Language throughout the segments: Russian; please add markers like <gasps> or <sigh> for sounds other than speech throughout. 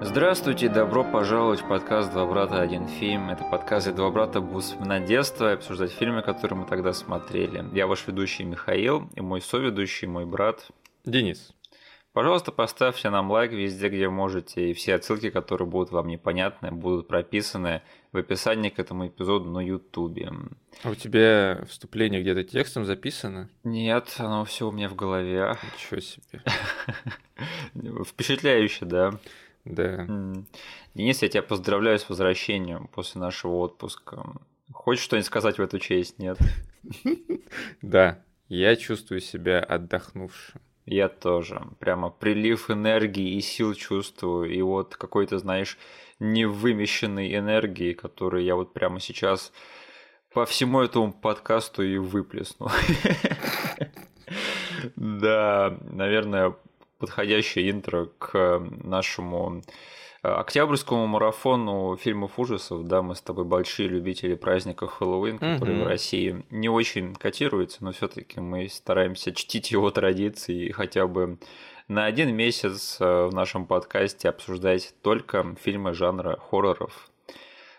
Здравствуйте, добро пожаловать в подкаст «Два брата, один фильм». Это подкаст, где два брата будут вспоминать детство и обсуждать фильмы, которые мы тогда смотрели. Я ваш ведущий Михаил и мой соведущий, мой брат Денис. Пожалуйста, поставьте нам лайк везде, где можете, и все отсылки, которые будут вам непонятны, будут прописаны в описании к этому эпизоду на Ютубе. А у тебя вступление где-то текстом записано? Нет, оно все у меня в голове. Ничего себе. <laughs> Впечатляюще, да? Да. Денис, я тебя поздравляю с возвращением после нашего отпуска. Хочешь что-нибудь сказать в эту честь, нет? <laughs> Да, я чувствую себя отдохнувшим. Я тоже. Прямо прилив энергии и сил чувствую. И вот какой-то, знаешь, невымещенной энергии, которую я вот прямо сейчас по всему этому подкасту и выплесну. <laughs> Да, наверное, подходящее интро к нашему э, октябрьскому марафону фильмов ужасов, да, мы с тобой большие любители праздника Хэллоуин, который угу. в России не очень котируется, но все-таки мы стараемся чтить его традиции и хотя бы на один месяц э, в нашем подкасте обсуждать только фильмы жанра хорроров.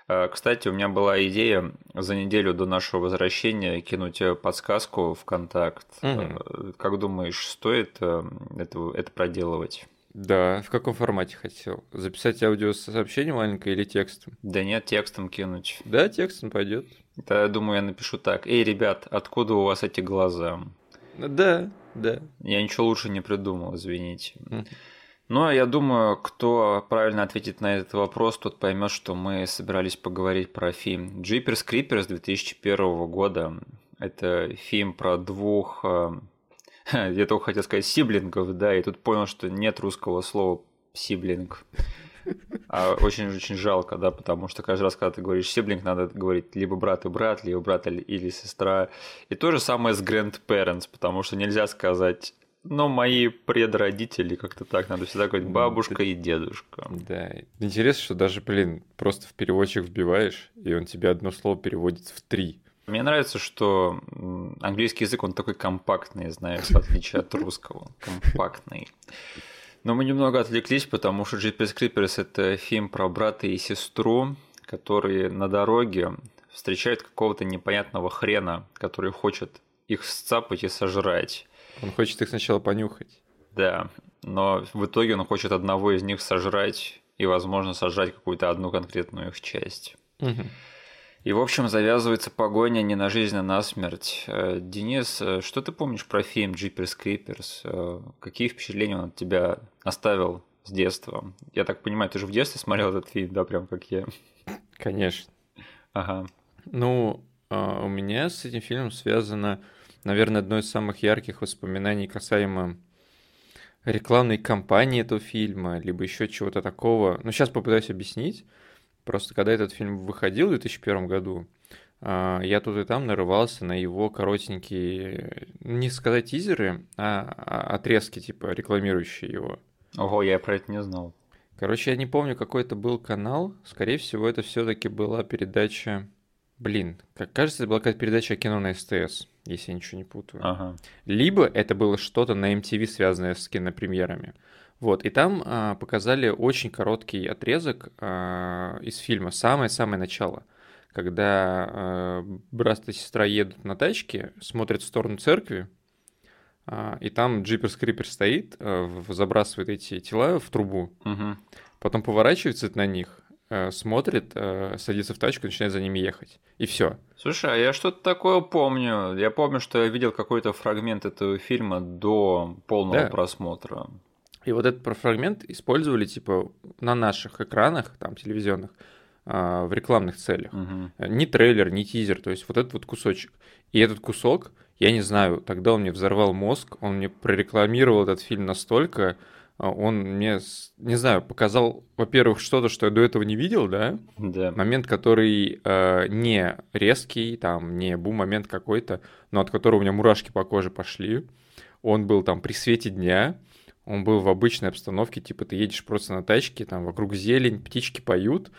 Э, кстати, у меня была идея за неделю до нашего возвращения кинуть подсказку в контакт. Угу. Как думаешь, стоит э, это, это проделывать? Да, в каком формате хотел? Записать аудиосообщение маленькое или текстом? Да нет, текстом кинуть. Да, текстом пойдет. Да, я думаю, я напишу так. Эй, ребят, откуда у вас эти глаза? Да, да. Я ничего лучше не придумал, извините. Угу. Но я думаю, кто правильно ответит на этот вопрос, тот поймет, что мы собирались поговорить про фильм Jeepers Creepers 2001 года. Это фильм про двух, э, <laughs> я только хотел сказать сиблингов, да, и тут понял, что нет русского слова сиблинг. А очень-очень жалко, да, потому что каждый раз, когда ты говоришь сиблинг, надо говорить либо брат и брат, либо брат или сестра. И то же самое с grandparents, потому что нельзя сказать но мои предродители, как-то так, надо всегда говорить бабушка и дедушка. Да. Интересно, что даже, блин, просто в переводчик вбиваешь, и он тебе одно слово переводит в три. Мне нравится, что английский язык, он такой компактный, знаешь, в отличие от русского. Компактный. Но мы немного отвлеклись, потому что Jeepers Creepers – это фильм про брата и сестру, которые на дороге встречают какого-то непонятного хрена, который хочет их сцапать и сожрать. Он хочет их сначала понюхать. Да, но в итоге он хочет одного из них сожрать и, возможно, сожрать какую-то одну конкретную их часть. Угу. И, в общем, завязывается погоня не на жизнь, а на смерть. Э, Денис, э, что ты помнишь про фильм Jeepers Creepers? Э, какие впечатления он от тебя оставил с детства? Я так понимаю, ты же в детстве смотрел этот фильм, да, прям как я? Конечно. Ага. Ну, а, у меня с этим фильмом связано наверное, одно из самых ярких воспоминаний касаемо рекламной кампании этого фильма, либо еще чего-то такого. Ну, сейчас попытаюсь объяснить. Просто когда этот фильм выходил в 2001 году, а, я тут и там нарывался на его коротенькие, не сказать тизеры, а, а отрезки, типа, рекламирующие его. Ого, я про это не знал. Короче, я не помню, какой это был канал. Скорее всего, это все-таки была передача Блин, как кажется, это была какая-то передача о кино на СТС, если я ничего не путаю. Ага. Либо это было что-то на MTV, связанное с кинопремьерами. Вот, и там а, показали очень короткий отрезок а, из фильма, самое-самое начало, когда а, брат и сестра едут на тачке, смотрят в сторону церкви, а, и там джипер скрипер стоит, а, забрасывает эти тела в трубу, угу. потом поворачивается на них, смотрит, э, садится в тачку, начинает за ними ехать. И все. Слушай, а я что-то такое помню. Я помню, что я видел какой-то фрагмент этого фильма до полного да. просмотра. И вот этот фрагмент использовали типа на наших экранах, там телевизионных, а, в рекламных целях. Угу. Ни трейлер, ни тизер, то есть вот этот вот кусочек. И этот кусок, я не знаю, тогда он мне взорвал мозг, он мне прорекламировал этот фильм настолько, он мне, не знаю, показал, во-первых, что-то, что я до этого не видел, да? Да. Момент, который э, не резкий, там, не бум-момент какой-то, но от которого у меня мурашки по коже пошли. Он был там при свете дня, он был в обычной обстановке, типа ты едешь просто на тачке, там вокруг зелень, птички поют,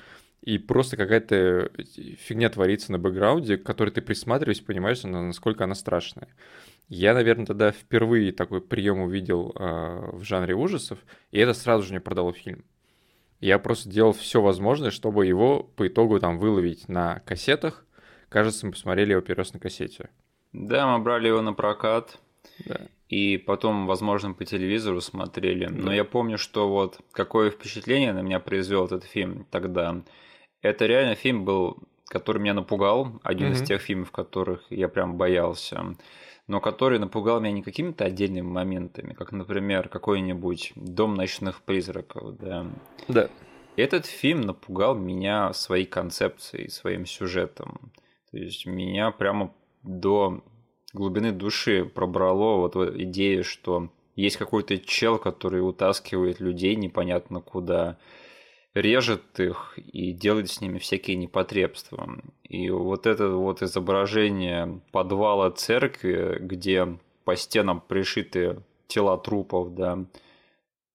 и просто какая-то фигня творится на бэкграунде, к которой ты присматриваешься, понимаешь, насколько она страшная. Я, наверное, тогда впервые такой прием увидел э, в жанре ужасов, и это сразу же мне продало фильм. Я просто делал все возможное, чтобы его по итогу там выловить на кассетах. Кажется, мы посмотрели его первый раз на кассете. Да, мы брали его на прокат. Да. И потом, возможно, по телевизору смотрели. Да. Но я помню, что вот какое впечатление на меня произвел этот фильм тогда. Это реально фильм был, который меня напугал. Один mm-hmm. из тех фильмов, которых я прям боялся но который напугал меня не какими-то отдельными моментами, как, например, какой-нибудь «Дом ночных призраков». Да. да. Этот фильм напугал меня своей концепцией, своим сюжетом. То есть меня прямо до глубины души пробрало вот идея, что есть какой-то чел, который утаскивает людей непонятно куда, режет их и делает с ними всякие непотребства. И вот это вот изображение подвала церкви, где по стенам пришиты тела трупов, да,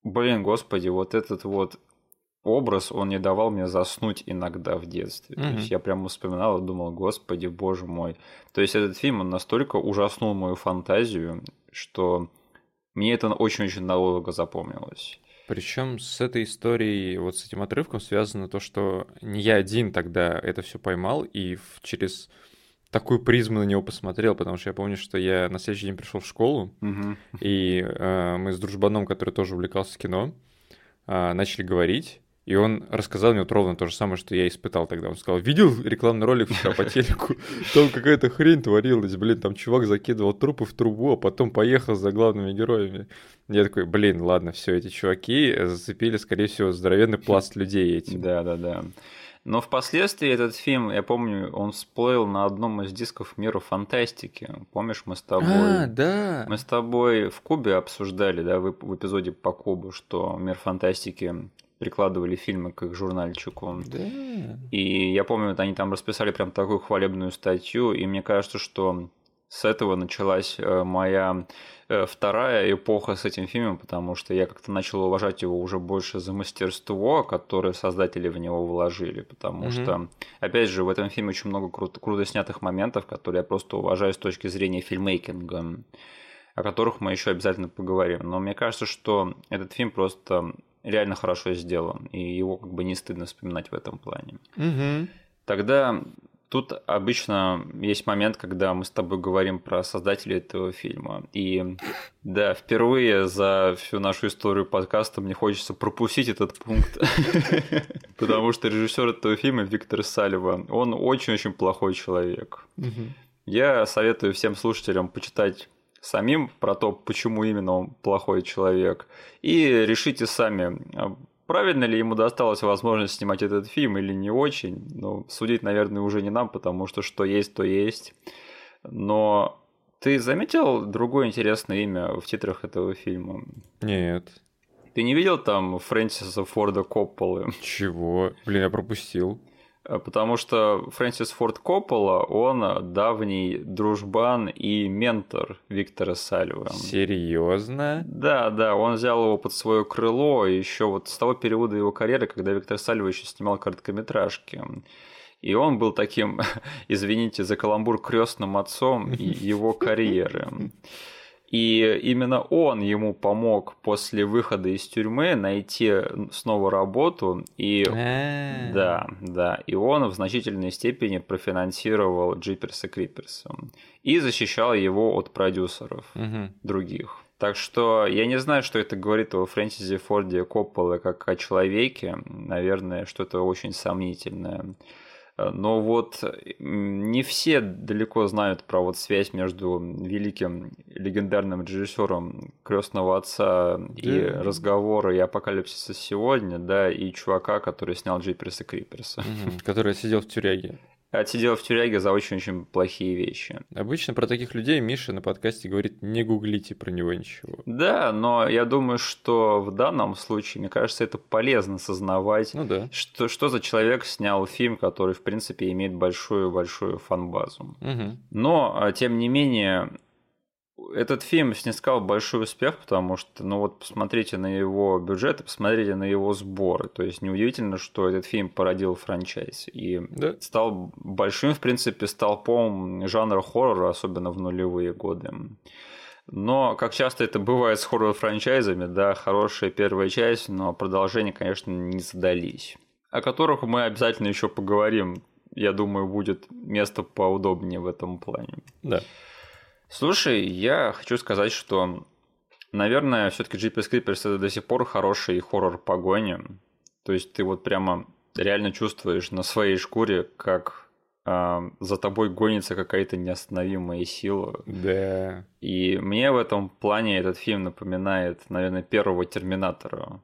блин, господи, вот этот вот образ, он не давал мне заснуть иногда в детстве. Mm-hmm. То есть я прямо вспоминал и думал, господи, боже мой. То есть этот фильм, он настолько ужаснул мою фантазию, что мне это очень-очень надолго запомнилось. Причем с этой историей, вот с этим отрывком связано то, что не я один тогда это все поймал и через такую призму на него посмотрел, потому что я помню, что я на следующий день пришел в школу, угу. и э, мы с дружбаном, который тоже увлекался кино, э, начали говорить, и он рассказал мне вот ровно то же самое, что я испытал тогда. Он сказал, видел рекламный ролик вчера по телеку? Там какая-то хрень творилась, блин, там чувак закидывал трупы в трубу, а потом поехал за главными героями. Я такой, блин, ладно, все, эти чуваки зацепили, скорее всего, здоровенный пласт людей этим. Да, да, да. Но впоследствии этот фильм, я помню, он всплыл на одном из дисков мира фантастики. Помнишь, мы с тобой... А, да. Мы с тобой в Кубе обсуждали, да, в, в эпизоде по Кубу, что мир фантастики прикладывали фильмы к их журнальчику. Да. И я помню, вот они там расписали прям такую хвалебную статью, и мне кажется, что с этого началась э, моя э, вторая эпоха с этим фильмом, потому что я как-то начал уважать его уже больше за мастерство, которое создатели в него вложили, потому mm-hmm. что, опять же, в этом фильме очень много круто, круто снятых моментов, которые я просто уважаю с точки зрения фильмейкинга, о которых мы еще обязательно поговорим. Но мне кажется, что этот фильм просто реально хорошо сделан, и его как бы не стыдно вспоминать в этом плане. Угу. Тогда тут обычно есть момент, когда мы с тобой говорим про создателей этого фильма. И да, впервые за всю нашу историю подкаста мне хочется пропустить этот пункт, <laughs> потому что режиссер этого фильма Виктор Салива, он очень-очень плохой человек. Я советую всем слушателям почитать самим про то, почему именно он плохой человек. И решите сами, а правильно ли ему досталась возможность снимать этот фильм или не очень. Ну, судить, наверное, уже не нам, потому что что есть, то есть. Но ты заметил другое интересное имя в титрах этого фильма? Нет. Ты не видел там Фрэнсиса Форда Копполы? Чего? Блин, я пропустил. Э, потому что Фрэнсис Форд Коппола, он давний дружбан и ментор Виктора Сальва. Серьезно? Да, да, он взял его под свое крыло еще вот с того периода его карьеры, когда Виктор Сальва еще снимал короткометражки. И он был таким, <laughs> извините за каламбур, крестным отцом его карьеры. <laughs> И именно он ему помог после выхода из тюрьмы найти снова работу. И а. да, да. И он в значительной степени профинансировал Джиперса Криперса. И защищал его от продюсеров других. Так что я не знаю, что это говорит о Фрэнсисе Форде Копполе как о человеке. Наверное, что-то очень сомнительное. Но вот не все далеко знают про вот связь между великим легендарным режиссером Крестного отца и разговора и апокалипсиса сегодня, да, и чувака, который снял Джиперса Криперса. Угу, который сидел в тюряге отсидел в тюряге за очень-очень плохие вещи. Обычно про таких людей Миша на подкасте говорит, не гуглите про него ничего. Да, но я думаю, что в данном случае, мне кажется, это полезно сознавать, ну да. что, что за человек снял фильм, который, в принципе, имеет большую-большую фан-базу. Угу. Но, а, тем не менее, этот фильм снискал большой успех, потому что, ну вот, посмотрите на его бюджет и посмотрите на его сборы. То есть, неудивительно, что этот фильм породил франчайз и да. стал большим, в принципе, столпом жанра хоррора, особенно в нулевые годы. Но, как часто это бывает с хоррор-франчайзами, да, хорошая первая часть, но продолжение, конечно, не задались. О которых мы обязательно еще поговорим. Я думаю, будет место поудобнее в этом плане. Да. Слушай, я хочу сказать, что, наверное, все-таки Jeepers Creepers это до сих пор хороший хоррор погони. То есть ты вот прямо реально чувствуешь на своей шкуре, как за тобой гонится какая-то неостановимая сила. Да. И мне в этом плане этот фильм напоминает, наверное, первого Терминатора.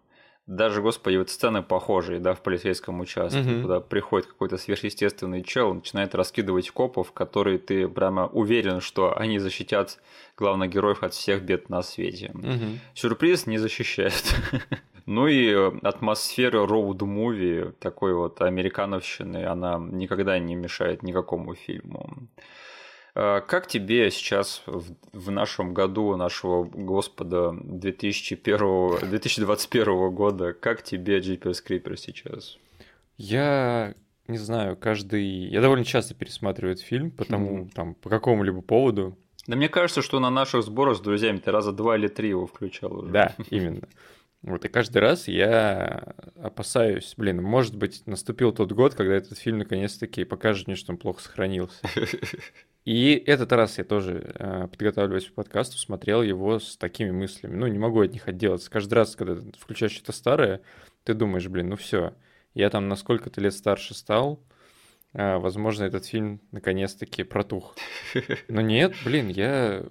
Даже, господи, вот сцены похожие, да, в полицейском участке, угу. куда приходит какой-то сверхъестественный чел, начинает раскидывать копов, которые ты прямо уверен, что они защитят главных героев от всех бед на свете. Угу. Сюрприз не защищает. <laughs> Ну и э, атмосфера роуд-муви, такой вот американовщины, она никогда не мешает никакому фильму. Э, как тебе сейчас в нашем году нашего Господа 2001, 2021 <laughs> года, как тебе Jeepers Creepers сейчас? Я не знаю, каждый... Я довольно часто пересматриваю этот фильм, потому, mm. там, по какому-либо поводу. Да мне кажется, что на наших сборах с друзьями ты раза два или три его включал уже. Да, именно. Вот, и каждый раз я опасаюсь, блин, может быть, наступил тот год, когда этот фильм наконец-таки покажет мне, что он плохо сохранился. <laughs> И этот раз я тоже, э, подготавливаясь к подкасту, смотрел его с такими мыслями. Ну, не могу от них отделаться. Каждый раз, когда ты включаешь что-то старое, ты думаешь, блин, ну все, я там на сколько-то лет старше стал, э, возможно, этот фильм наконец-таки протух. <laughs> Но нет, блин, я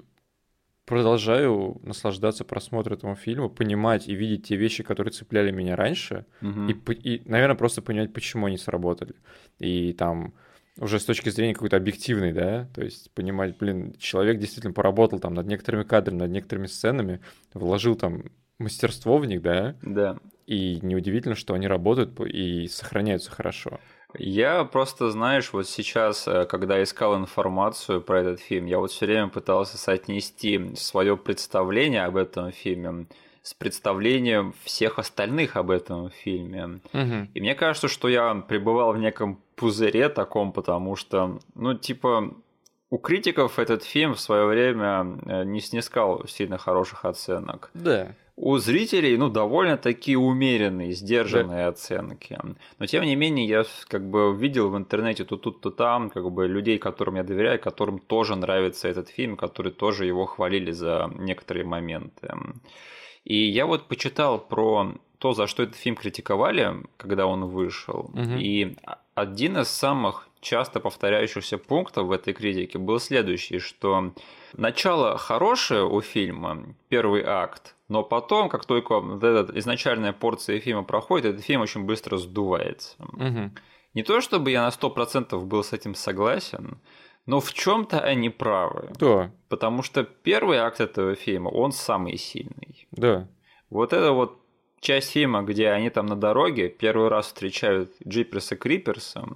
продолжаю наслаждаться просмотром этого фильма, понимать и видеть те вещи, которые цепляли меня раньше, угу. и, и, наверное, просто понимать, почему они сработали. И там уже с точки зрения какой-то объективной, да, то есть понимать, блин, человек действительно поработал там над некоторыми кадрами, над некоторыми сценами, вложил там мастерство в них, да, да. и неудивительно, что они работают и сохраняются хорошо. Я просто, знаешь, вот сейчас, э, когда искал информацию про этот фильм, я вот все время пытался соотнести свое представление об этом фильме с представлением всех остальных об этом фильме. Угу. И мне кажется, что я пребывал в неком пузыре таком, потому что, ну, типа, у критиков этот фильм в свое время э, не снискал сильно хороших оценок. Да у зрителей, ну, довольно-таки умеренные, сдержанные да. оценки. Но, тем не менее, я как бы видел в интернете то тут, то там, как бы людей, которым я доверяю, которым тоже нравится этот фильм, которые тоже его хвалили за некоторые моменты. И я вот почитал про то, за что этот фильм критиковали, когда он вышел. Угу. И один из самых часто повторяющихся пунктов в этой критике был следующий, что начало хорошее у фильма, первый акт, но потом, как только вот эта изначальная порция фильма проходит, этот фильм очень быстро сдувается. Угу. Не то чтобы я на 100% был с этим согласен, но в чем-то они правы. Да. Потому что первый акт этого фильма, он самый сильный. Да. Вот это вот часть фильма, где они там на дороге первый раз встречают Джиперса Криперса,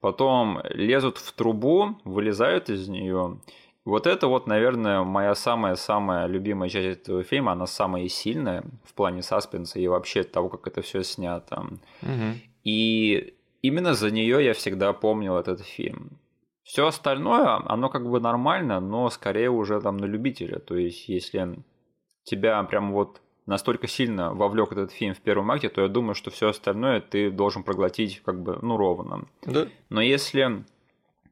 потом лезут в трубу, вылезают из нее вот это вот, наверное, моя самая-самая любимая часть этого фильма, она самая сильная в плане саспенса и вообще того, как это все снято. Угу. И именно за нее я всегда помнил этот фильм. Все остальное, оно как бы нормально, но скорее уже там на любителя. То есть, если тебя прям вот настолько сильно вовлек этот фильм в первом акте, то я думаю, что все остальное ты должен проглотить как бы, ну, ровно. Да. Но если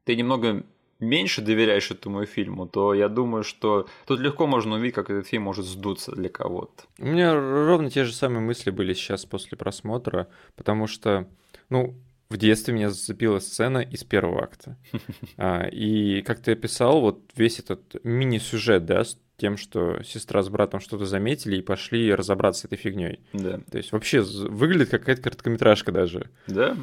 ты немного меньше доверяешь этому фильму, то я думаю, что тут легко можно увидеть, как этот фильм может сдуться для кого-то. У меня ровно те же самые мысли были сейчас после просмотра, потому что, ну, в детстве меня зацепила сцена из первого акта. <laughs> А, и как ты описал, вот весь этот мини-сюжет, да, тем, что сестра с братом что-то заметили и пошли разобраться с этой фигней. Да. То есть вообще выглядит какая-то короткометражка даже. Да.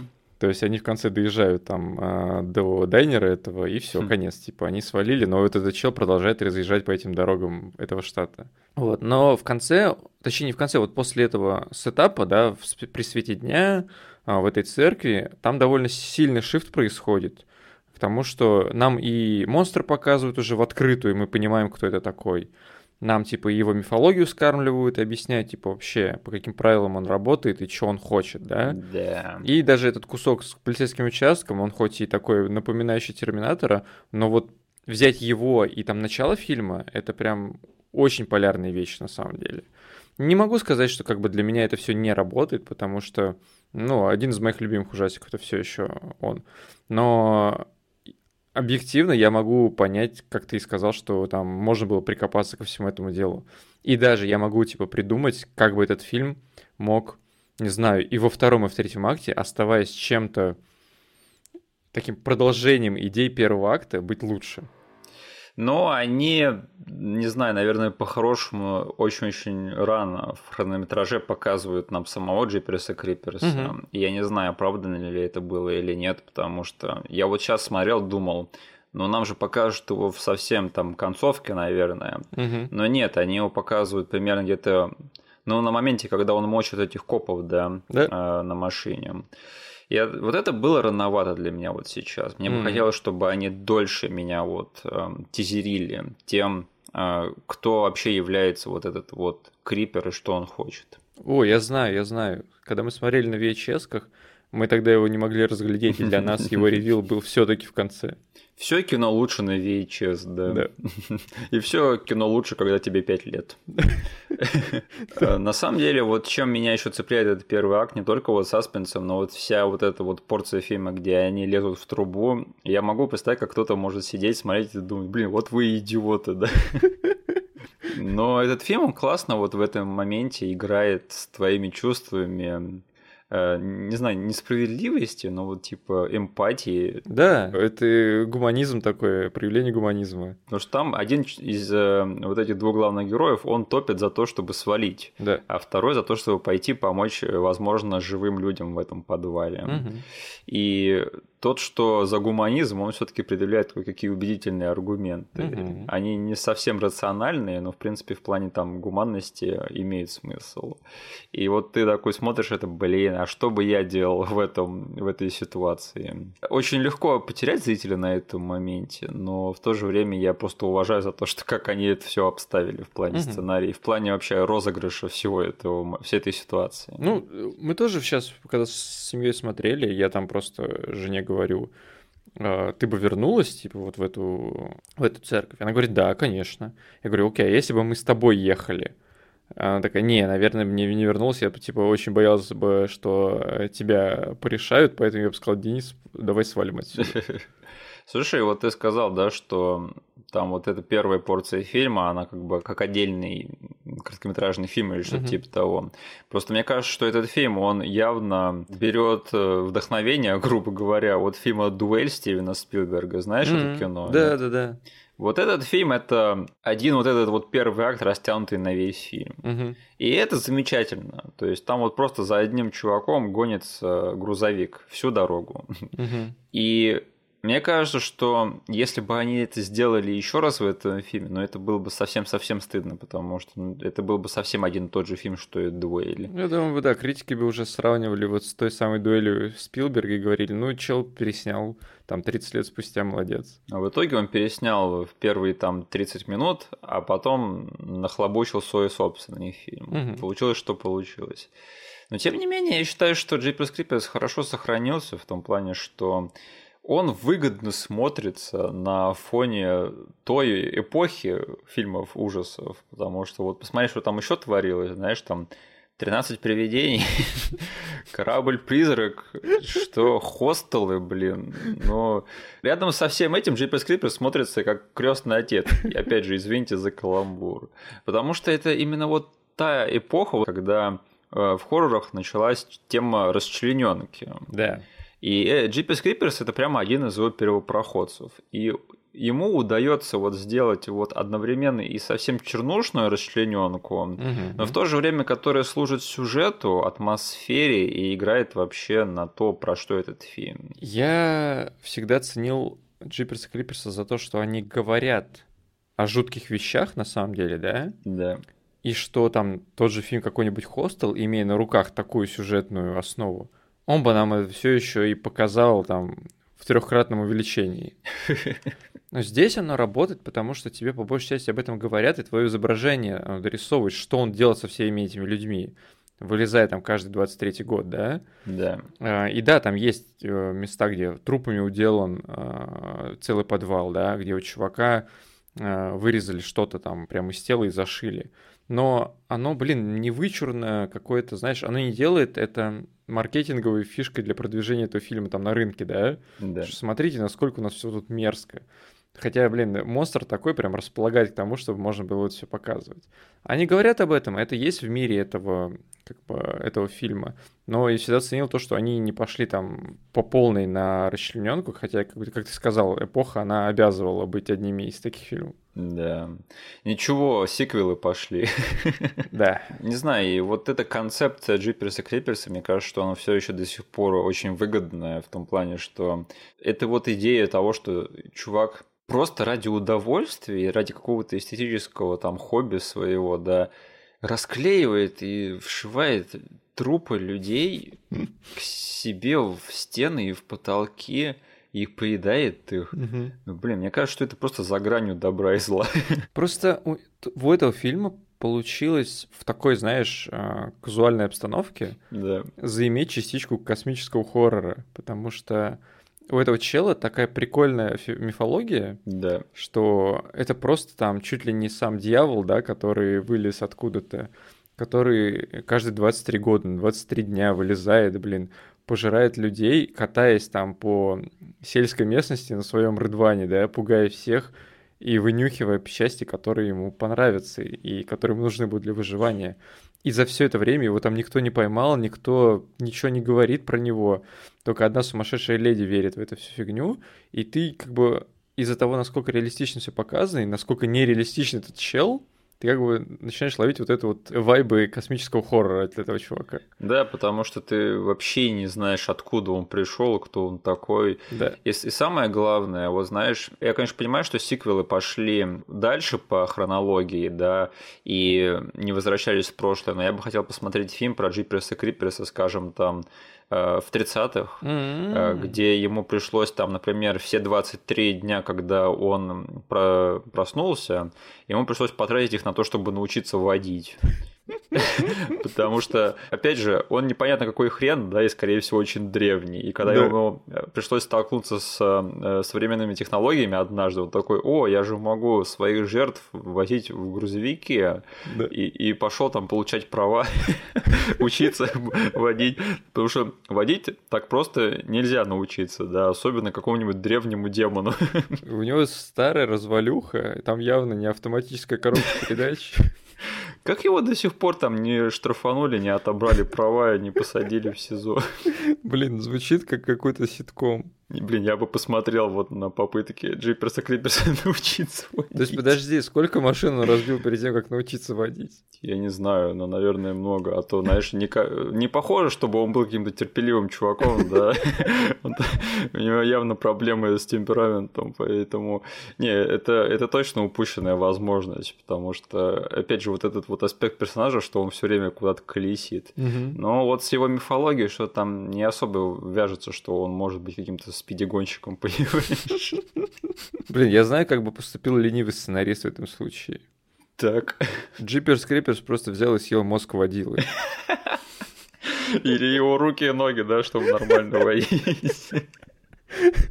То есть они в конце доезжают там э, до дайнера этого, и все, хм. конец. Типа они свалили, но вот этот чел продолжает разъезжать по этим дорогам этого штата. Вот, но в конце, точнее не в конце, вот после этого сетапа, да, в, при свете дня э, в этой церкви, там довольно сильный шифт происходит. Тому, что нам и монстр показывают уже в открытую, и мы понимаем, кто это такой нам, типа, его мифологию скармливают и объясняют, типа, вообще, по каким правилам он работает и что он хочет, да? Да. И даже этот кусок с полицейским участком, он хоть и такой напоминающий Терминатора, но вот взять его и там начало фильма, это прям очень полярные вещи на самом деле. Не могу сказать, что как бы для меня это все не работает, потому что, ну, один из моих любимых ужастиков это все еще он. Но объективно я могу понять, как ты и сказал, что там можно было прикопаться ко всему этому делу. И даже я могу, типа, придумать, как бы этот фильм мог, не знаю, и во втором, и в третьем акте, оставаясь чем-то таким продолжением идей первого акта, быть лучше. Но они, не знаю, наверное, по-хорошему очень-очень рано в хронометраже показывают нам самого Джиперса Криперса. Угу. И я не знаю, оправдано ли это было или нет, потому что я вот сейчас смотрел, думал, но нам же покажут его в совсем там концовке, наверное. Угу. Но нет, они его показывают примерно где-то, ну, на моменте, когда он мочит этих копов, да, да? Э, на машине. И вот это было рановато для меня вот сейчас. Мне mm. бы хотелось, чтобы они дольше меня вот э, тизерили тем, э, кто вообще является вот этот вот крипер и что он хочет. О, я знаю, я знаю. Когда мы смотрели на VHS-ках, мы тогда его не могли разглядеть, и для <laughs> нас его ревил был все-таки в конце. Все кино лучше на VHS, да. да. <laughs> И все кино лучше, когда тебе 5 лет. <laughs> Э, на самом деле, вот чем меня еще цепляет этот первый акт, не только вот саспенсом, но вот вся вот эта вот порция фильма, где они лезут в трубу, я могу представить, как кто-то может сидеть, смотреть и думать, блин, вот вы идиоты, да. Но этот фильм классно вот в этом моменте играет с твоими чувствами, не знаю, несправедливости, но вот типа эмпатии. Да, это гуманизм такой, проявление гуманизма. Потому что там один из э, вот этих двух главных героев, он топит за то, чтобы свалить, да. а второй за то, чтобы пойти помочь, э, возможно, живым людям в этом подвале. Угу. И тот, что за гуманизм, он все-таки предъявляет какие убедительные аргументы. Угу. Они не совсем рациональные, но в принципе в плане там гуманности имеют смысл. И вот ты такой смотришь, это, блин, а что бы я делал в этом в этой ситуации? Очень легко потерять зрителя на этом моменте, но в то же время я просто уважаю за то, что как они это все обставили в плане угу. сценария, в плане вообще розыгрыша всего этого всей этой ситуации. Ну, мы тоже сейчас, когда с семьей смотрели, я там просто жене говорю, «А, ты бы вернулась, типа, вот в эту, в эту церковь? Она говорит, да, конечно. Я говорю, окей, а если бы мы с тобой ехали? Она такая, не, наверное, мне не вернулся, я типа очень боялся бы, что тебя порешают, поэтому я бы сказал, Денис, давай свалим отсюда. <laughs> Слушай, вот ты сказал, да, что там вот эта первая порция фильма, она как бы как отдельный короткометражный фильм или что-то uh-huh. типа того. Просто мне кажется, что этот фильм, он явно берет э, вдохновение, <laughs> грубо говоря, от фильма «Дуэль» Стивена Спилберга. Знаешь uh-huh. это кино? Да, да, да. Вот этот фильм это один вот этот вот первый акт, растянутый на весь фильм. Угу. И это замечательно. То есть там вот просто за одним чуваком гонится грузовик всю дорогу. Угу. <laughs> И мне кажется, что если бы они это сделали еще раз в этом фильме, ну это было бы совсем-совсем стыдно, потому что ну, это был бы совсем один и тот же фильм, что и «Дуэли». Я думаю, да, критики бы уже сравнивали вот с той самой дуэлью Спилберга и говорили, ну, чел переснял там 30 лет спустя, молодец. А в итоге он переснял в первые там 30 минут, а потом нахлобучил свой собственный фильм. Угу. Получилось, что получилось. Но тем не менее, я считаю, что Jeepers Creepers хорошо сохранился в том плане, что он выгодно смотрится на фоне той эпохи фильмов ужасов, потому что вот посмотри, что там еще творилось, знаешь, там 13 привидений, <laughs> корабль-призрак, что хостелы, блин. Но рядом со всем этим Джейпес Крипер смотрится как крестный отец. И опять же, извините за каламбур. Потому что это именно вот та эпоха, когда э, в хоррорах началась тема расчлененки. Да. И э, Creepers это прямо один из его первопроходцев. И ему удается вот сделать вот одновременно и совсем чернушную расчлененку, угу. но в то же время, которая служит сюжету, атмосфере и играет вообще на то, про что этот фильм. Я всегда ценил Джиперса Криперса за то, что они говорят о жутких вещах на самом деле, да? Да. И что там тот же фильм какой-нибудь «Хостел», имея на руках такую сюжетную основу, он бы нам это все еще и показал там в трехкратном увеличении. <laughs> Но здесь оно работает, потому что тебе по большей части об этом говорят, и твое изображение дорисовывает, что он делает со всеми этими людьми, вылезая там каждый 23-й год, да? Да. А, и да, там есть э, места, где трупами уделан а, целый подвал, да, где у чувака э, вырезали что-то там прямо из тела и зашили. Но оно, блин, не вычурно какое-то, знаешь, оно не делает это маркетинговой фишкой для продвижения этого фильма там на рынке, да? Да. Что смотрите, насколько у нас все тут мерзко. Хотя, блин, монстр такой прям располагает к тому, чтобы можно было это все показывать. Они говорят об этом, это есть в мире этого, как бы, этого фильма. Но я всегда ценил то, что они не пошли там по полной на расчлененку, хотя, как, как ты сказал, эпоха, она обязывала быть одними из таких фильмов. Да. Ничего, сиквелы пошли. <laughs> Да. Не знаю, и вот эта концепция Джиперса Криперса, мне кажется, что она все еще до сих пор очень выгодная в том плане, что это вот идея того, что чувак просто ради удовольствия и ради какого-то эстетического там хобби своего, да, расклеивает и вшивает трупы людей к себе в стены и в потолки и поедает их. Ну, блин, мне кажется, что это просто за гранью добра и зла. <laughs> Просто у, у этого фильма получилось в такой, знаешь, а, казуальной обстановке Да. заиметь частичку космического хоррора, потому что у этого чела такая прикольная мифология, Да. что это просто там чуть ли не сам дьявол, да, который вылез откуда-то, который каждые 23 года, на 23 дня вылезает, блин, пожирает людей, катаясь там по сельской местности на своем рыдване, да, пугая всех и вынюхивая части, которые ему понравятся и которые ему нужны будут для выживания. И за все это время его там никто не поймал, никто ничего не говорит про него. Только одна сумасшедшая леди верит в эту всю фигню, и ты как бы из-за того, насколько реалистично все показано, и насколько нереалистичен этот чел, ты как бы начинаешь ловить вот это вот вайбы космического хоррора от этого чувака. Да, потому что ты вообще не знаешь, откуда он пришел, кто он такой. Да. И, и самое главное, вот знаешь, я, конечно, понимаю, что сиквелы пошли дальше по хронологии, да, и не возвращались в прошлое, но я бы хотел посмотреть фильм про Джиперса Криперса, скажем, там, в 30-х, М-м. э, где ему пришлось там, например, все 23 дня, когда он про- проснулся, ему пришлось потратить их на то, чтобы научиться водить. <laughs> Потому что, опять же, он непонятно какой хрен, да, и, скорее всего, очень древний. И когда Да. ему э, пришлось столкнуться с э, современными технологиями однажды, он такой, о, я же могу своих жертв возить в грузовике, Да. и, и пошел там получать права, <laughs> учиться водить. Потому что водить так просто нельзя научиться, да, особенно какому-нибудь древнему демону. У него старая развалюха, там явно не автоматическая коробка передач. <laughs> Как его до сих пор там не штрафанули, не отобрали права и не посадили в СИЗО? Блин, звучит как какой-то ситком. И, Блин, я бы посмотрел вот на попытки Джиперса Клиперса <laughs> научиться водить. То есть, подожди, сколько машин он разбил перед тем, как научиться водить? Я не знаю, но, наверное, много. А то, знаешь, не, не похоже, чтобы он был каким-то терпеливым чуваком, да. <laughs> У него явно проблемы с темпераментом, поэтому... Не, это, это точно упущенная возможность, потому что, опять же, вот этот вот аспект персонажа, что он все время куда-то колесит. Но вот с его мифологией, что там не особо вяжется, что он может быть каким-то спидигонщиком, понимаешь? Блин, я знаю, как бы поступил ленивый сценарист в этом случае. Так. Джиперс Криперс просто взял и съел мозг водилы. Или его руки и ноги, да, чтобы нормально водить.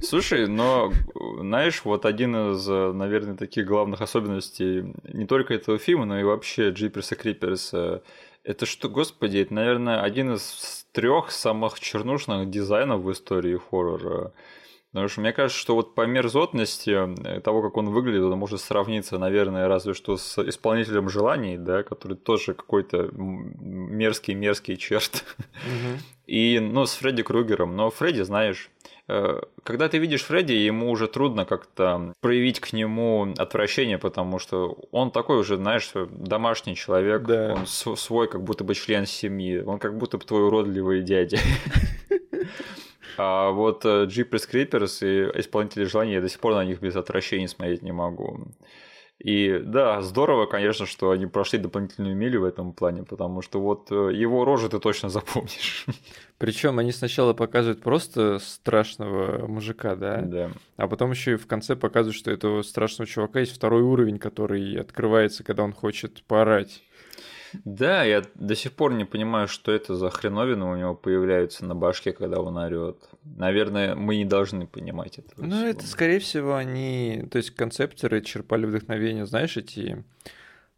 Слушай, но, знаешь, вот один из, наверное, таких главных особенностей не только этого фильма, но и вообще Джиперса Криперса, это что, господи, это, наверное, один из трех самых чернушных дизайнов в истории хоррора. Потому что мне кажется, что вот по мерзотности э, того, как он выглядит, это может сравниться, наверное, разве что с исполнителем желаний, да, который тоже какой-то мерзкий-мерзкий черт. И, ну, с Фредди Кругером. Но Фредди, знаешь, э, когда ты видишь Фредди, ему уже трудно как-то проявить к нему отвращение, потому что он такой уже, знаешь, домашний человек, Да. он свой как будто бы член семьи, он как будто бы твой уродливый дядя. <laughs> А вот Jeepers Creepers и исполнители желаний, я до сих пор на них без отвращения смотреть не могу. И да, здорово, конечно, что они прошли дополнительную милю в этом плане, потому что вот э, его рожу ты точно <laughs> запомнишь. Причем они сначала показывают просто страшного мужика, да? Да. А потом еще и в конце показывают, что этого страшного чувака есть второй уровень, который открывается, когда он хочет поорать. Да, я до сих пор не понимаю, что это за хреновина у него появляется на башке, когда он орет. Наверное, мы не должны понимать это. Ну, это, скорее всего, они... То есть концептеры черпали вдохновение, знаешь, эти...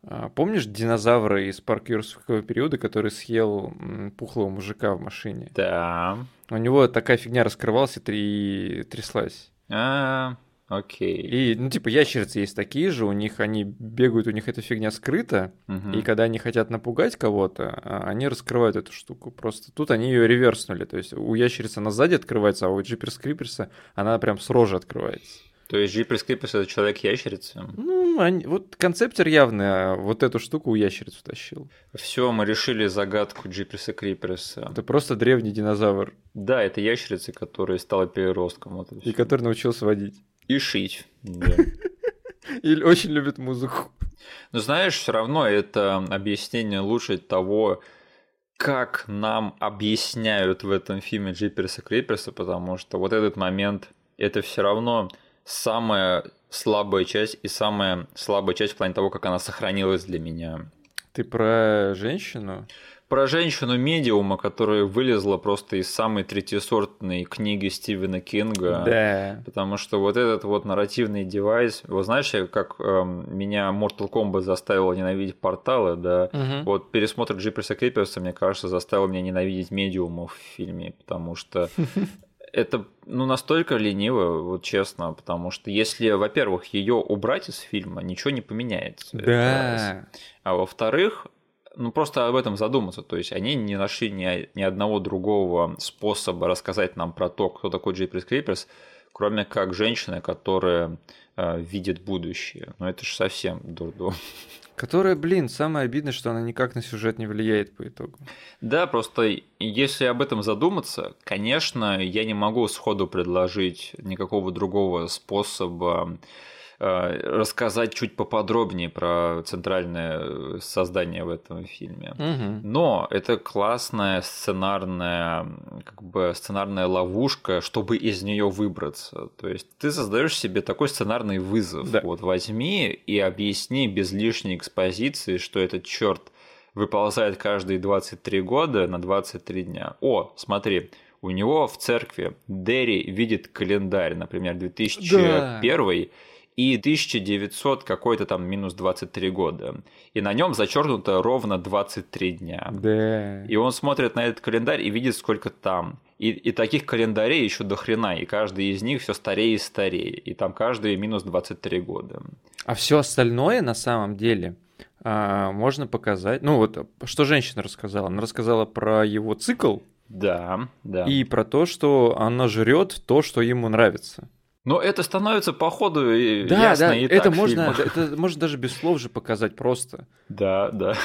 А, помнишь динозавра из парка юрского периода, который съел пухлого мужика в машине? Да. У него такая фигня раскрывалась и тряслась. А, Окей. И, ну, типа, ящерицы есть такие же, у них они бегают, у них эта фигня скрыта, угу. и когда они хотят напугать кого-то, а, они раскрывают эту штуку. Просто тут они ее реверснули. То есть у ящерицы она сзади открывается, а у Джиперс Криперса она прям с рожи открывается. То есть Джиперс Криперс это человек-ящерица? Ну, они, вот концептер явно вот эту штуку у ящериц утащил. Все, мы решили загадку Джиперса Криперса. Это просто древний динозавр. Да, это ящерица, которая стала переростком. Вот и, и который научился водить. И шить. <laughs> Или очень любит музыку. Но знаешь, все равно это объяснение лучше того, как нам объясняют в этом фильме Джиперса Криперса, потому что вот этот момент, это все равно самая слабая часть и самая слабая часть в плане того, как она сохранилась для меня. Ты про женщину? Про женщину-медиума, которая вылезла просто из самой третьесортной книги Стивена Кинга. Да. Потому что вот этот вот нарративный девайс, вы знаете, как э, меня Mortal Kombat заставила ненавидеть порталы, да, угу. вот пересмотр Джиперса Криперса, мне кажется, заставил меня ненавидеть медиумов в фильме, потому что <laughs> это ну настолько лениво, вот честно, потому что если, во-первых, ее убрать из фильма, ничего не поменяется. Да. А во-вторых, ну просто об этом задуматься. То есть они не нашли ни, ни одного другого способа рассказать нам про то, кто такой Джейприс Криперс, кроме как женщина, которая э, видит будущее. Но это же совсем дурдом. Которая, блин, самое обидное, что она никак на сюжет не влияет по итогу. Да, просто если об этом задуматься, конечно, я не могу сходу предложить никакого другого способа рассказать чуть поподробнее про центральное э, создание в этом фильме. Угу. Но это классная сценарная, как бы сценарная ловушка, чтобы из нее выбраться. То есть ты создаешь себе такой сценарный вызов. Да. Вот возьми и объясни без лишней экспозиции, что этот черт выползает каждые 23 года на 23 дня. О, смотри, у него в церкви Дерри видит календарь, например, 2001 да и 1900 какой-то там минус 23 года. И на нем зачеркнуто ровно 23 дня. Да. И он смотрит на этот календарь и видит, сколько там. И, и таких календарей еще до хрена, и каждый из них все старее и старее. И там каждый минус 23 года. А все остальное на самом деле а, можно показать. Ну вот, что женщина рассказала? Она рассказала про его цикл. Да, да. И про то, что она жрет то, что ему нравится. Но это становится по ходу да, ясно да, и это так можно, это можно даже без слов же показать просто. Да, да.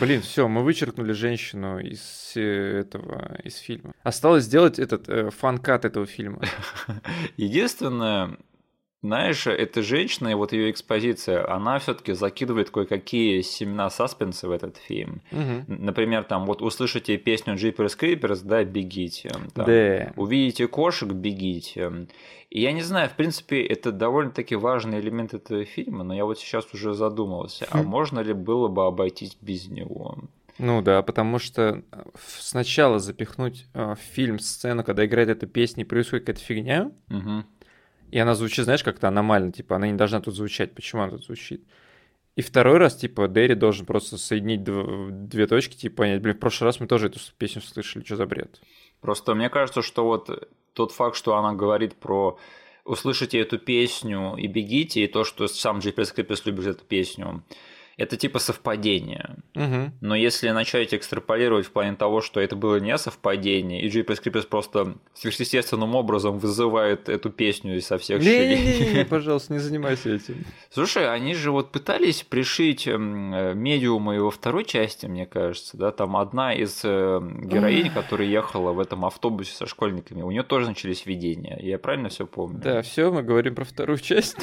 Блин, все, мы вычеркнули женщину из э, этого из фильма. Осталось сделать этот э, фанкат этого фильма. Единственное, знаешь, эта женщина и вот ее экспозиция, она все-таки закидывает кое-какие семена саспенса в этот фильм. Угу. Например, там вот услышите песню Jeepers Creepers, да, бегите. Там, да. Увидите кошек, бегите. И я не знаю, в принципе, это довольно-таки важный элемент этого фильма, но я вот сейчас уже задумался, а хм. можно ли было бы обойтись без него? Ну да, потому что э, сначала запихнуть э, в фильм сцену, когда играет эта песня и происходит какая-то фигня, угу. И она звучит, знаешь, как-то аномально, типа, она не должна тут звучать, почему она тут звучит? И второй раз, типа, Дэри должен просто соединить дв- две точки, типа, понять, блин, в прошлый раз мы тоже эту песню слышали, что за бред? Просто мне кажется, что вот тот факт, что она говорит про услышите эту песню и бегите, и то, что сам Джей Прескрипес любит эту песню, это типа совпадение. Угу. Но если начать экстраполировать в плане того, что это было не совпадение, и JPS просто сверхъестественным образом вызывает эту песню со всех щелей. Не-не-не, <laughs> пожалуйста, не занимайся этим. Слушай, они же вот пытались пришить эм, медиума и во второй части, мне кажется, да, там одна из э, героинь, которая ехала в этом автобусе со школьниками, у нее тоже начались видения. Я правильно все помню? Да, все, мы говорим про вторую часть.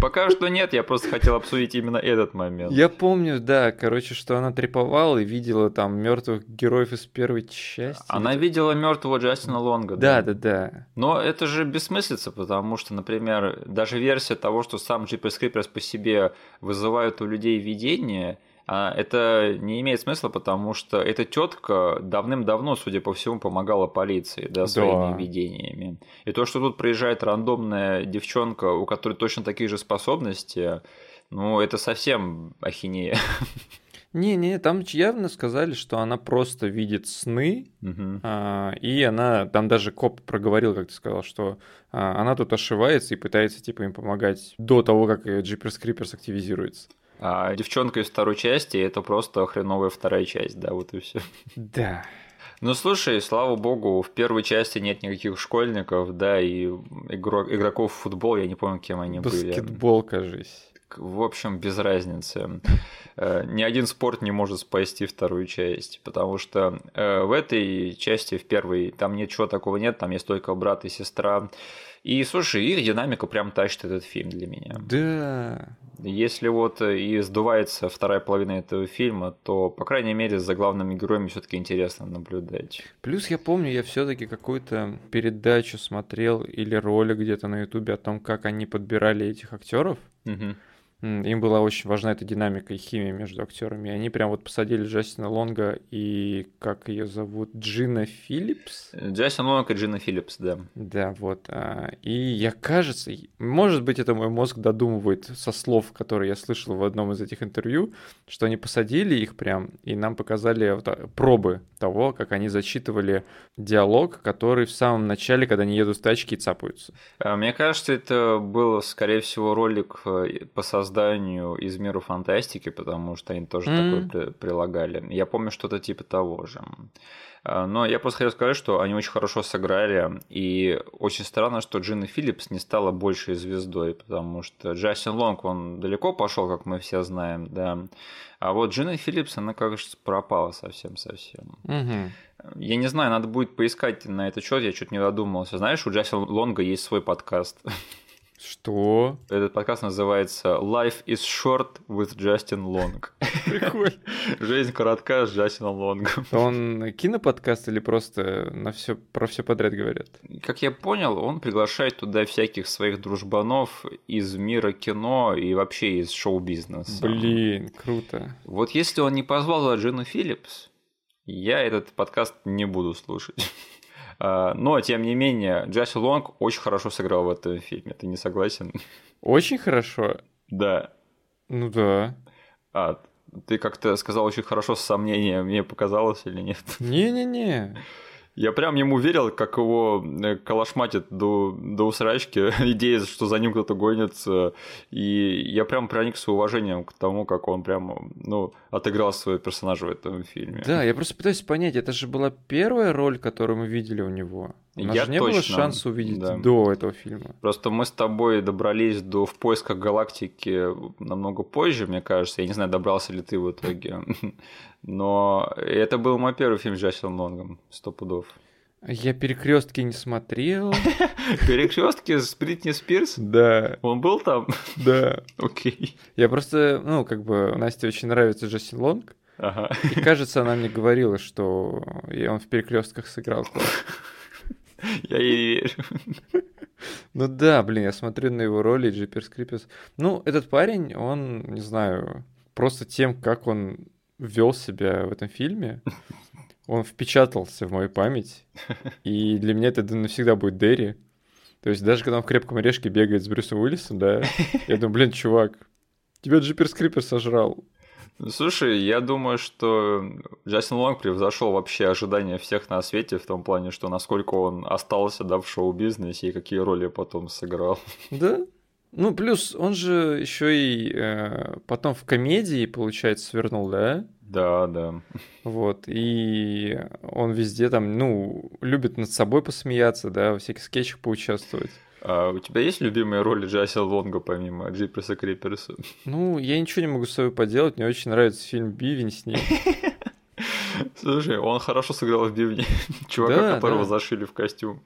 Пока что нет, я просто хотел обсудить именно этот момент. Я помню, да, короче, что она треповала и видела там мертвых героев из первой части. Она видела мертвого Джастина Лонга. Да, да, да. Но это же бессмыслица, потому что, например, даже версия того, что сам Джиперс Криперс по себе вызывает у людей видение, А это не имеет смысла, потому что эта тетка давным-давно, судя по всему, помогала полиции, да, своими да. видениями. И то, что тут приезжает рандомная девчонка, у которой точно такие же способности, ну, это совсем ахинея. <laughs> Не-не, там явно сказали, что она просто видит сны, угу. а, и она, там даже коп проговорил, как ты сказал, что а, она тут ошивается и пытается, типа, им помогать до того, как Jeepers Creepers активизируется. А девчонка из второй части это просто хреновая вторая часть, да, вот и все. <laughs> Да. Ну слушай, слава богу, в первой части нет никаких школьников, да, и игрок, игроков в футбол, я не помню, кем они Баскетбол, были. Баскетбол, кажись в общем, без разницы. Э, ни один спорт не может спасти вторую часть, потому что э, в этой части, в первой, там ничего такого нет, там есть только брат и сестра. И, слушай, их динамика прям тащит этот фильм для меня. Да. Если вот и сдувается вторая половина этого фильма, то, по крайней мере, за главными героями все-таки интересно наблюдать. Плюс я помню, я все-таки какую-то передачу смотрел или ролик где-то на Ютубе о том, как они подбирали этих актеров. Угу. Им была очень важна эта динамика и химия между актерами. И они прям вот посадили Джастина Лонга и как ее зовут Джина Филлипс. Джастин Лонг и Джина Филлипс, да. Да, вот. А, и я кажется, может быть, это мой мозг додумывает со слов, которые я слышал в одном из этих интервью, что они посадили их прям и нам показали пробы того, как они зачитывали диалог, который в самом начале, когда они едут в тачке и цапаются. А, мне кажется, это был, скорее всего, ролик э, по созданию созданию из мира фантастики, потому что они тоже mm-hmm. такое прилагали. Я помню что-то типа того же. А, но я просто хотел сказать, что они очень хорошо сыграли, и очень странно, что Джина Филлипс не стала большей звездой, потому что Джастин Лонг, он далеко пошел, как мы все знаем, да. А вот Джина Филлипс, она, кажется, пропала совсем-совсем. Угу. Я не знаю, надо будет поискать на этот счет, я что-то не додумался. Знаешь, у Джастина Лонга есть свой подкаст. Что? Этот подкаст называется Life is Short with Justin Long. Прикольно. Жизнь коротка с Джастином Лонгом. Он киноподкаст или просто на все про все подряд говорят? Как я понял, он приглашает туда всяких своих дружбанов из мира кино и вообще из шоу-бизнеса. Блин, круто. Вот если он не позвал Джину Филлипс, я этот подкаст не буду слушать. А, но, тем не менее, Джесси Лонг очень хорошо сыграл в этом фильме. Ты не согласен? Очень хорошо? Да. Ну да. А, ты как-то сказал очень хорошо с сомнением, мне показалось или нет? Не-не-не. Я прям ему верил, как его э, калашматит до, до усрачки, <laughs> идея, что за ним кто-то гонится, и я прям проникся уважением к тому, как он прям, ну, отыграл своего персонажа в этом фильме. Да, я просто пытаюсь понять, это же была первая роль, которую мы видели у него. У нас я же не точно, было шанса увидеть да. до этого фильма. Просто мы с тобой добрались до «В поисках галактики» намного позже, мне кажется. Я не знаю, добрался ли ты в итоге. <laughs> Но это был мой первый фильм с Джастином Лонгом, сто пудов. Я перекрестки не смотрел. <laughs> Перекрестки с Бритни Спирс? Да. Он был там? Да. <laughs> Окей. Я просто, ну, как бы, Насте очень нравится Джастин Лонг. Ага. И кажется, она мне говорила, что он в перекрестках сыграл. Я ей верю. Ну да, блин, я смотрю на его роли Джиперс Крипес. Ну, этот парень, он, не знаю, просто тем, как он вел себя в этом фильме, он впечатался в мою память. И для меня это навсегда будет Дерри. То есть даже когда он в крепком орешке бегает с Брюсом Уиллисом, да, я думаю, блин, чувак, тебя Джиперс Крипер сожрал. Слушай, я думаю, что Джастин Лонг превзошел вообще ожидания всех на свете в том плане, что насколько он остался да, в шоу-бизнесе и какие роли потом сыграл. Да. Ну, плюс он же еще и э, потом в комедии, получается, свернул, да? Да, да. Вот, и он везде там, ну, любит над собой посмеяться, да, во всяких скетчах поучаствовать. А у тебя есть любимые роли Джасси Лонга помимо Джиперса Криперса? Ну, я ничего не могу с собой поделать, мне очень нравится фильм «Бивень» с ним. Слушай, он хорошо сыграл в бивне. <laughs> Чувака, да, которого да. зашили в костюм.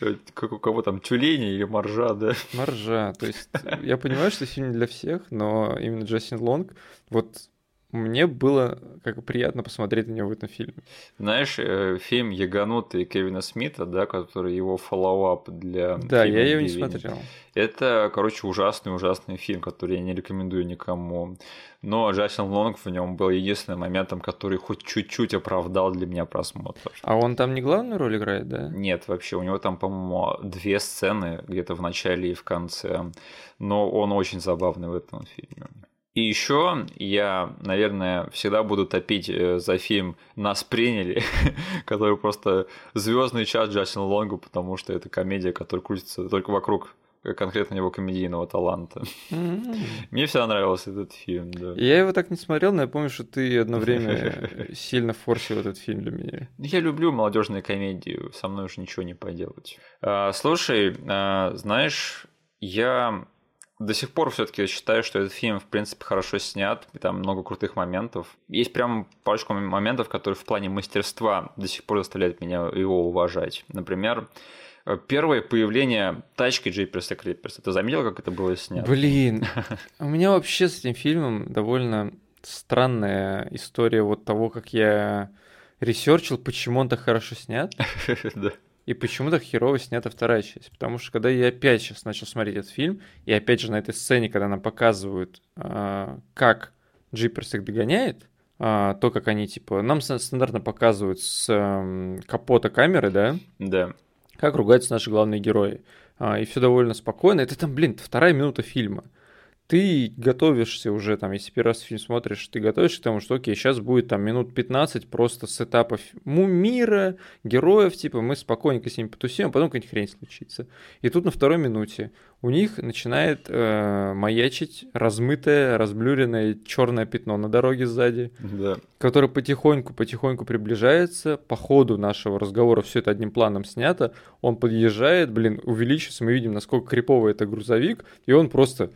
Э, как у кого там, тюлени или моржа, да? Моржа. То есть я понимаю, что фильм не для всех, но именно Джастин Лонг, вот мне было как приятно посмотреть на него в этом фильме. Знаешь, э, фильм «Йоганутые» Кевина Смита, да, который его follow-up для Да, я его не смотрел. Это, короче, ужасный-ужасный фильм, который я не рекомендую никому. Но Джастин Лонг в нем был единственным моментом, который хоть чуть-чуть оправдал для меня просмотр. А он там не главную роль играет, да? Нет, вообще, у него там, по-моему, две сцены где-то в начале и в конце. Но он очень забавный в этом фильме. И еще я, наверное, всегда буду топить э, за фильм «Нас приняли», <laughs> который просто звездный час Джастина Лонгу, потому что это комедия, которая крутится только вокруг конкретно его комедийного таланта. Mm-hmm. Мне всегда нравился этот фильм, да. Я его так не смотрел, но я помню, что ты одно <laughs> время сильно форсил этот фильм для меня. Я люблю молодежные комедии, со мной уже ничего не поделать. А, слушай, а, знаешь, я до сих пор все-таки считаю, что этот фильм, в принципе, хорошо снят, и там много крутых моментов. Есть прям парочку моментов, которые в плане мастерства до сих пор заставляют меня его уважать. Например, первое появление тачки Джиперса Криперса. Ты заметил, как это было снято? Блин, <laughs> у меня вообще с этим фильмом довольно странная история вот того, как я ресерчил, почему он так хорошо снят. <laughs> Да и почему так херово снята вторая часть. Потому что когда я опять сейчас начал смотреть этот фильм, и опять же на этой сцене, когда нам показывают, а, как Джиперс их догоняет, а, то, как они, типа, нам стандартно показывают с капота камеры, да? Да. Как ругаются наши главные герои. А, и все довольно спокойно. Это там, блин, вторая минута фильма ты готовишься уже, там, если первый раз фильм смотришь, ты готовишься к тому, что, окей, сейчас будет там минут 15 просто сетапов мира, героев, типа, мы спокойненько с ними потусим, а потом какая-нибудь хрень случится. И тут на второй минуте у них начинает э, маячить размытое, разблюренное черное пятно на дороге сзади, да. которое потихоньку-потихоньку приближается. По ходу нашего разговора все это одним планом снято. Он подъезжает, блин, увеличивается, мы видим, насколько криповый это грузовик, и он просто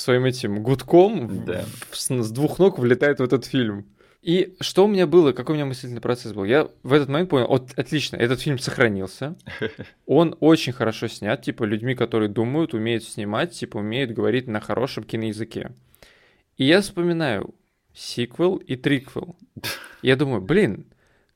своим этим гудком да. с, с двух ног влетает в этот фильм. И что у меня было, какой у меня мыслительный процесс был? Я в этот момент понял, вот, отлично, этот фильм сохранился. <laughs> Он очень хорошо снят, типа, людьми, которые думают, умеют снимать, типа, умеют говорить на хорошем киноязыке. И я вспоминаю сиквел и триквел. <laughs> Я думаю, блин,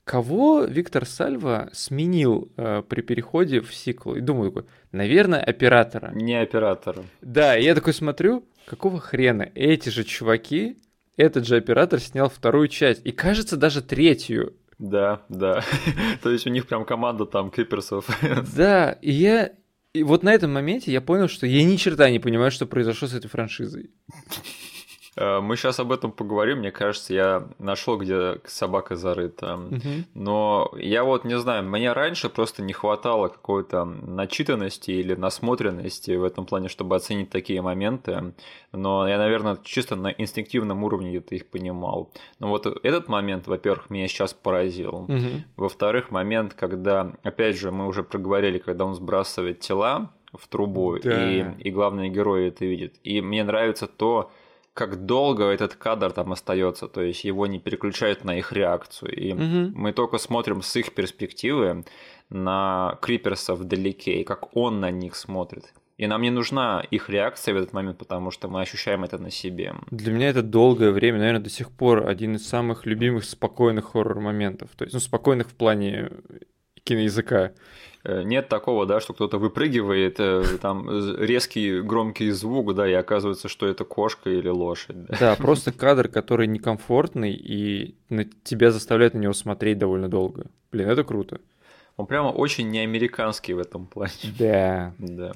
кого Виктор Сальва сменил э, при переходе в сиквел? И думаю такой, наверное, оператора. Не оператора. Да, и я такой смотрю, какого хрена эти же чуваки, этот же оператор снял вторую часть, и кажется даже третью. Да, да. <laughs> То есть у них прям команда там киперсов. <laughs> Да, и я... И вот на этом моменте я понял, что я ни черта не понимаю, что произошло с этой франшизой. Э, мы сейчас об этом поговорим. Мне кажется, я нашел, где собака зарыта. Но я вот не знаю, мне раньше просто не хватало какой-то начитанности или насмотренности в этом плане, чтобы оценить такие моменты. Но я, наверное, чисто на инстинктивном уровне где-то их понимал. Но вот этот момент, во-первых, меня сейчас поразил. Во-вторых, момент, когда, опять же, мы уже проговорили, когда он сбрасывает тела в трубу, да. и, и главные герои это видят. И мне нравится то, как долго этот кадр там остается, то есть его не переключают на их реакцию. И угу. мы только смотрим с их перспективы на Криперса вдалеке, и как он на них смотрит. И нам не нужна их реакция в этот момент, потому что мы ощущаем это на себе. Для меня это долгое время, наверное, до сих пор один из самых любимых спокойных хоррор-моментов. То есть, ну, спокойных в плане киноязыка. Э, нет такого, да, что кто-то выпрыгивает, э, там резкий громкий звук, да, и оказывается, что это кошка или лошадь. Да, да просто кадр, который некомфортный, и тебя заставляет на него смотреть довольно долго. Блин, это круто. Он прямо очень неамериканский в этом плане. Да. Да.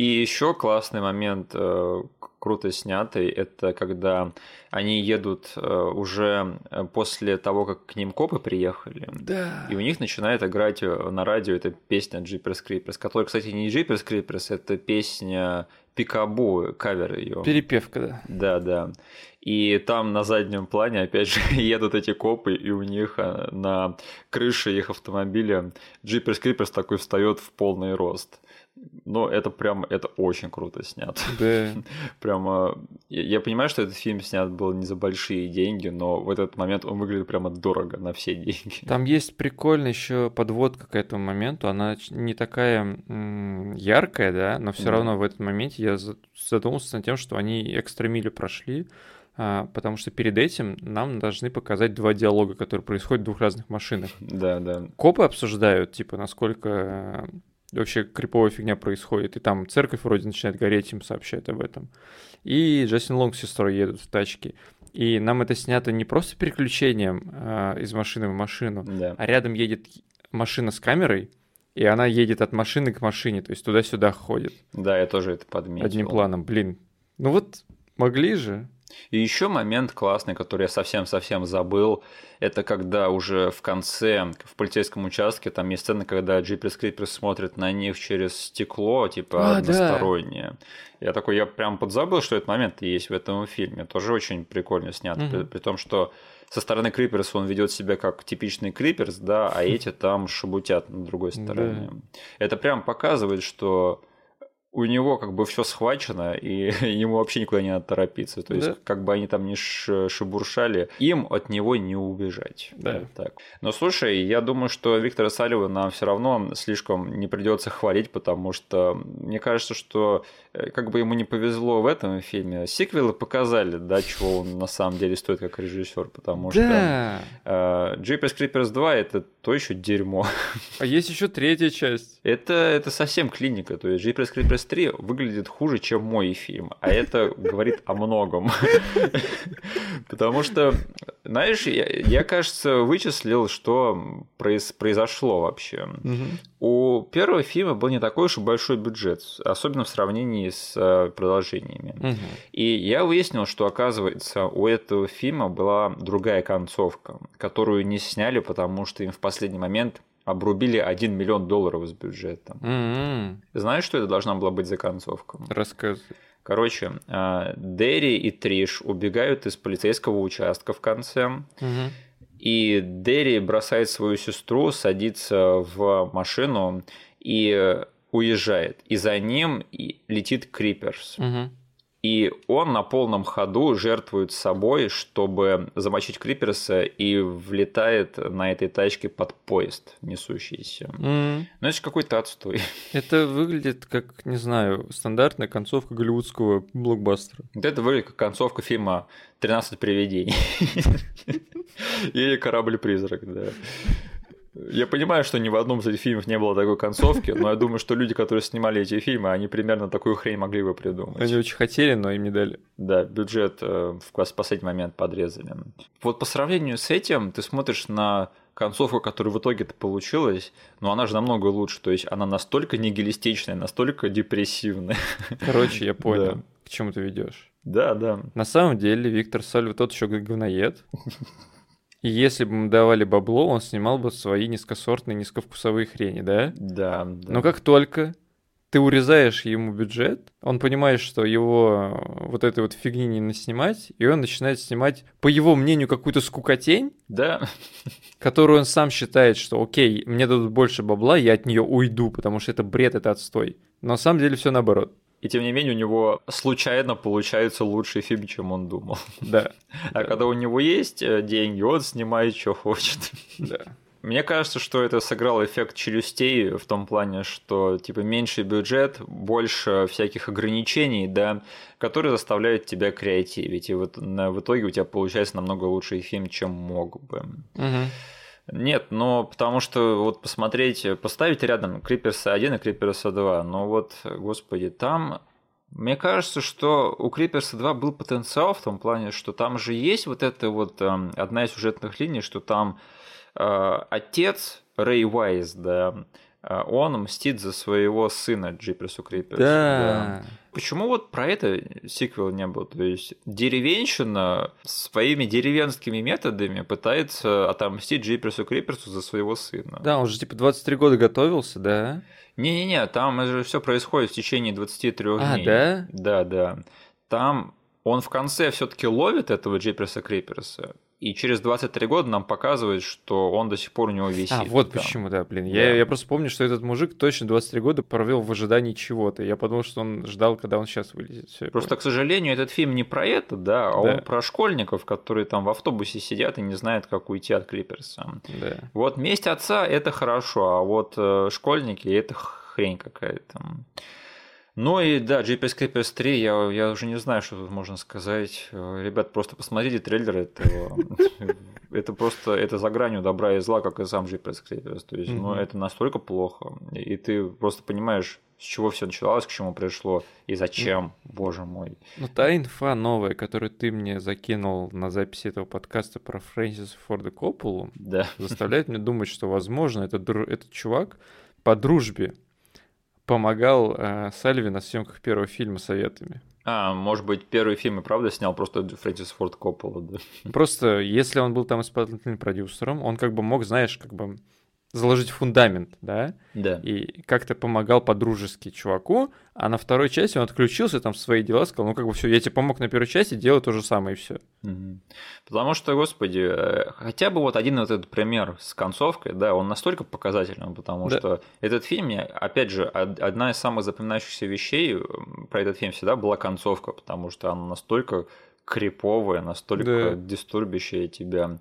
И еще классный момент, э, круто снятый, это когда они едут э, уже э, после того, как к ним копы приехали. Да. И у них начинает играть на радио эта песня Jeepers Creepers, которая, кстати, не Jeepers Creepers, это песня Пикабу, кавер ее. Перепевка, да. Да, да. И там на заднем плане, опять же, <laughs> едут эти копы, и у них на крыше их автомобиля Jeepers Creepers такой встает в полный рост. Но это прям, это очень круто снято. Да. <laughs> Прямо, я, я понимаю, что этот фильм снят был не за большие деньги, но в этот момент он выглядит прямо дорого на все деньги. Там есть прикольно еще подводка к этому моменту, она не такая м- яркая, да, но все да. равно в этот моменте я задумался над тем, что они экстра милю прошли, а, потому что перед этим нам должны показать два диалога, которые происходят в двух разных машинах. Да, да. Копы обсуждают, типа, насколько вообще криповая фигня происходит, и там церковь вроде начинает гореть, им сообщают об этом. И Джастин Лонг с сестрой едут в тачке. И нам это снято не просто переключением э, из машины в машину, Да. а рядом едет машина с камерой, и она едет от машины к машине, то есть туда-сюда ходит Да, я тоже это подметил. одним планом. Блин, ну вот могли же. И еще момент классный, который я совсем-совсем забыл, это когда уже в конце, в полицейском участке, там есть сцена, когда Джиперс Криперс смотрит на них через стекло, типа А, да. одностороннее. Я такой, я прям подзабыл, что этот момент есть в этом фильме. Тоже очень прикольно снят. Мгм. При, при том, что со стороны Криперса он ведет себя как типичный Криперс, да, а <laughs> эти там шебутят на другой стороне. Это прям показывает, что у него как бы все схвачено, и <laughs> ему вообще никуда не надо торопиться. То есть, Да. как бы они там не шебуршали, им от него не убежать. Да. Вот Так. Но слушай, я думаю, что Виктора Салева нам все равно слишком не придется хвалить, потому что мне кажется, что как бы ему не повезло в этом фильме, сиквелы показали, да, чего он на самом деле стоит как режиссер, потому что Да. э, Jeepers Creepers 2 это то еще дерьмо. А есть еще третья часть. Это, это совсем клиника. То есть Jeepers Creepers 3 выглядит хуже, чем мой фильм. А это говорит о многом. <laughs> Потому что, знаешь, я, кажется, вычислил, что произ- произошло вообще. У первого фильма был не такой уж и большой бюджет, особенно в сравнении с э, продолжениями. Мгм. И я выяснил, что, оказывается, у этого фильма была другая концовка, которую не сняли, потому что им в последний момент обрубили 1 миллион долларов из бюджета. М-м. Знаешь, что это должна была быть за концовка? Рассказывай. Короче, э, Дерри и Триш убегают из полицейского участка в конце, Мгм. и Дерри бросает свою сестру, садится в машину и уезжает. И за ним летит Криперс. Мгм. И он на полном ходу жертвует собой, чтобы замочить Криперса, и влетает на этой тачке под поезд несущийся. М. Ну, это же какой-то отстой. <laughs> Это выглядит как, не знаю, стандартная концовка голливудского блокбастера. Это выглядит как концовка фильма «13 привидений». <laughs> Или «Корабль-призрак», да. Я понимаю, что ни в одном из этих фильмов не было такой концовки, но я думаю, что люди, которые снимали эти фильмы, они примерно такую хрень могли бы придумать. Они очень хотели, но им не дали. Да, бюджет э, в последний момент подрезали. Вот по сравнению с этим, ты смотришь на концовку, которая в итоге-то получилась, но она же намного лучше. То есть она настолько нигилистичная, настолько депрессивная. Короче, я понял, Да. к чему ты ведешь. Да, да. На самом деле Виктор Сальва тот еще говноед. И если бы ему давали бабло, он снимал бы свои низкосортные, низковкусовые хрени, да? Да, да. Но как только ты урезаешь ему бюджет, он понимает, что его вот этой вот фигни не наснимать, и он начинает снимать, по его мнению, какую-то скукотень, Да, которую он сам считает, что окей, мне дадут больше бабла, я от нее уйду, потому что это бред, это отстой. Но на самом деле все наоборот. И тем не менее у него случайно получается лучший фильм, чем он думал. Да, <laughs> А когда у него есть э, деньги, он снимает, что хочет. да. Мне кажется, что это сыграл эффект челюстей в том плане, что типа меньший бюджет, больше всяких ограничений, да, которые заставляют тебя креативить. И вот на- в итоге у тебя получается намного лучший фильм, чем мог бы. Мгм. Нет, но потому что вот посмотреть, поставить рядом Криперса 1 и Криперса 2, ну вот, господи, там мне кажется, что у Криперса 2 был потенциал в том плане, что там же есть вот эта вот эм, одна из сюжетных линий, что там э, отец Рэй Уайз, да, э, он мстит за своего сына Джиперсу Криперсу. Да. Почему вот про это сиквел не был? То есть деревенщина своими деревенскими методами пытается отомстить Джиперсу Криперсу за своего сына. Да, он же типа 23 года готовился, да? Не-не-не, там же все происходит в течение 23 А, дней. да? Да, да. Там он в конце все-таки ловит этого Джиперса Криперса, и через 23 года нам показывает, что он до сих пор у него висит. А, вот там. почему, да, блин. Да. Я, я просто помню, что этот мужик точно 23 года провел в ожидании чего-то. Я подумал, что он ждал, когда он сейчас вылезет. Всё, я Просто, к сожалению, этот фильм не про это, да, а Да. он про школьников, которые там в автобусе сидят и не знают, как уйти от Клиперса. Да. Вот месть отца это хорошо, а вот э, школьники это хрень какая-то. Ну и да, GPS Creepers 3, я, я уже не знаю, что тут можно сказать. Ребят, просто посмотрите трейлер этого. <laughs> Это просто, это за гранью добра и зла, как и сам GPS Creepers. То есть, ну, это настолько плохо. И ты просто понимаешь, с чего все началось, к чему пришло и зачем, боже мой. Ну, та инфа новая, которую ты мне закинул на записи этого подкаста про Фрэнсиса Форда Копполу, да. заставляет меня думать, что, возможно, этот, этот чувак по дружбе помогал э, Сальви на съемках первого фильма советами. А, может быть, первый фильм и правда снял просто Фрэнсис Форд Коппола, да? Просто, если он был там исполнительным продюсером, он как бы мог, знаешь, как бы заложить фундамент, да? Да. И как-то помогал по-дружески чуваку, а на второй части он отключился там в свои дела, сказал, ну как бы все, я тебе помог на первой части, делай то же самое и все. Потому что, господи, э, хотя бы вот один вот этот пример с концовкой, да, он настолько показательный, потому да. что этот фильм, опять же, одна из самых запоминающихся вещей про этот фильм всегда была концовка, потому что она настолько криповая, настолько да. дистурбящая тебя.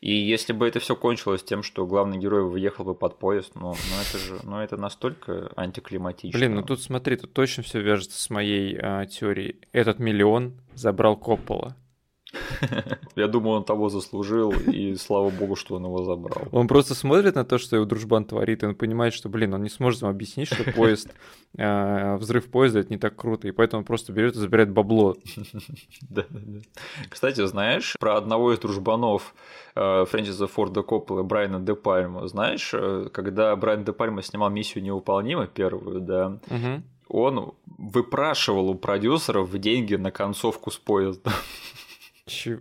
И если бы это все кончилось тем, что главный герой выехал бы под поезд, ну, ну это же, ну это настолько антиклиматично. Блин, ну тут смотри, тут точно все вяжется с моей а, теорией. Этот миллион забрал Коппола. <laughs> Я думаю, он того заслужил, и слава богу, что он его забрал. Он просто смотрит на то, что его дружбан творит, и он понимает, что, блин, он не сможет вам объяснить, что <laughs> поезд, э, взрыв поезда — это не так круто, и поэтому он просто берет и забирает бабло. <laughs> Да, да, да. Кстати, знаешь, про одного из дружбанов э, Фрэнсиса Форда Коппола, Брайана Де Пальма, знаешь, э, когда Брайан Де Пальма снимал «Миссию невыполнима» первую, да, он выпрашивал у продюсеров деньги на концовку с поезда. Че...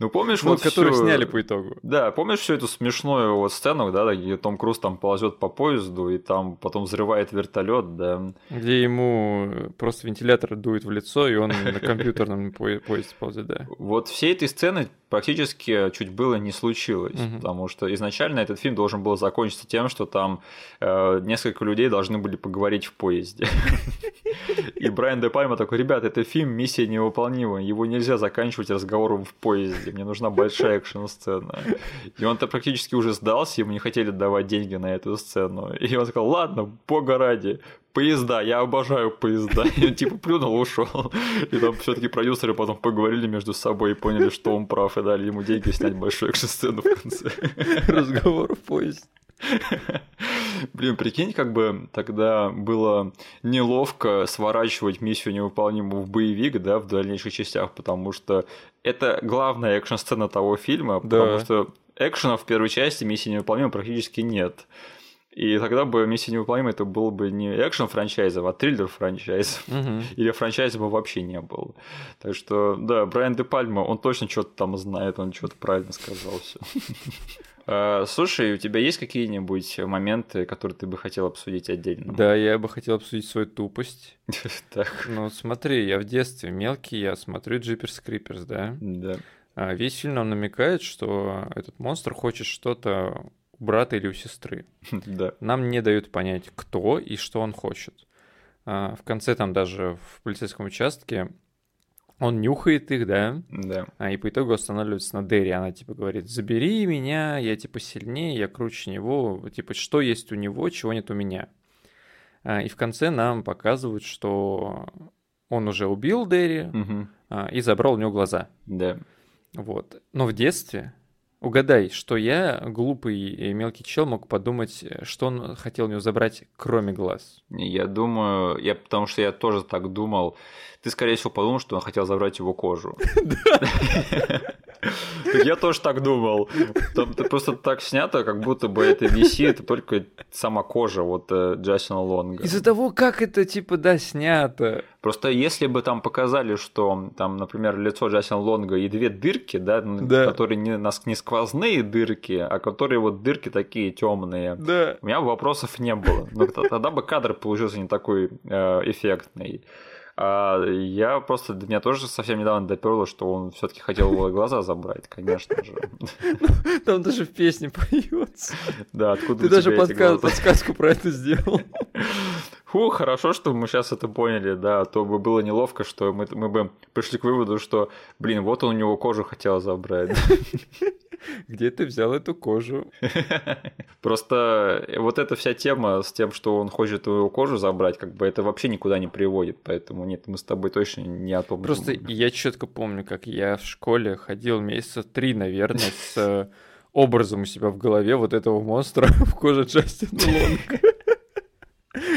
Ну, помнишь, ну, вот которых всё... сняли по итогу. Да, помнишь всю эту смешную вот сцену, да, где Том Круз там ползет по поезду, и там потом взрывает вертолет, да. Где ему просто вентилятор дует в лицо, и он на компьютерном <laughs> поезде ползет, да. Вот все этой сцены практически чуть было не случилось, угу. потому что изначально этот фильм должен был закончиться тем, что там э, несколько людей должны были поговорить в поезде. <laughs> И Брайан Де Пальма такой, ребят, это фильм «Миссия невыполнима», его нельзя заканчивать разговором в поезде, мне нужна большая экшн-сцена. И он-то практически уже сдался, ему не хотели давать деньги на эту сцену. И он сказал, ладно, бога ради, поезда, я обожаю поезда. И он типа плюнул, ушел. И там все-таки продюсеры потом поговорили между собой и поняли, что он прав, и дали ему деньги снять большую экшн-сцену в конце. Разговор в поезде. <laughs> Блин, прикинь, как бы тогда было неловко сворачивать миссию невыполнимую в боевик, да, в дальнейших частях, потому что это главная экшн-сцена того фильма, да. потому что экшена в первой части миссии невыполнима практически нет. И тогда бы «Миссия невыполнима» это был бы не экшен франчайзом, а триллер франчайзом. Угу. <laughs> Или франчайза бы вообще не было. Так что, да, Брайан Де Пальма, он точно что-то там знает, он что-то правильно сказал все. <laughs> А, слушай, у тебя есть какие-нибудь моменты, которые ты бы хотел обсудить отдельно? Да, я бы хотел обсудить свою тупость. <laughs> Так. Ну, смотри, я в детстве мелкий, я смотрю Джиперс Криперс, да? Да. А весь фильм нам намекает, что этот монстр хочет что-то у брата или у сестры. <laughs> Да. Нам не дают понять, кто и что он хочет. А, в конце там даже в полицейском участке он нюхает их, да? Да. А, и по итогу останавливается на Дерри. Она типа говорит, забери меня, я типа сильнее, я круче него. Типа, что есть у него, чего нет у меня. А, и в конце нам показывают, что он уже убил Дерри угу. а, и забрал у него глаза. Да. Вот. Но в детстве Угадай, что я, глупый и мелкий чел, мог подумать, что он хотел у него забрать, кроме глаз. Я думаю, я потому что я тоже так думал. Ты, скорее всего, подумал, что он хотел забрать его кожу. <laughs> <laughs> Я тоже так думал. Там просто так снято, как будто бы это висит только сама кожа вот э, Джастина Лонга. Из-за того, как это, типа, да, снято. Просто если бы там показали, что там, например, лицо Джастина Лонга и две дырки, да, да. которые не, не сквозные дырки, а которые вот дырки такие темные, да. у меня вопросов не было. Но тогда бы кадр получился не такой э, эффектный. А я просто до меня тоже совсем недавно доперло, что он все-таки хотел его глаза забрать, конечно же. <laughs> Там даже в песне поется. Да, откуда Ты даже подсказку про это сделал. <laughs> Фу, хорошо, что мы сейчас это поняли, да, а то бы было неловко, что мы, мы бы пришли к выводу, что, блин, вот он у него кожу хотел забрать. <laughs> Где ты взял эту кожу? <laughs> Просто вот эта вся тема с тем, что он хочет твою кожу забрать, как бы это вообще никуда не приводит. Поэтому нет, мы с тобой точно не о том Просто я четко помню, как я в школе ходил месяца три, наверное, с э, образом у себя в голове вот этого монстра <laughs> в коже Джастина Лонга.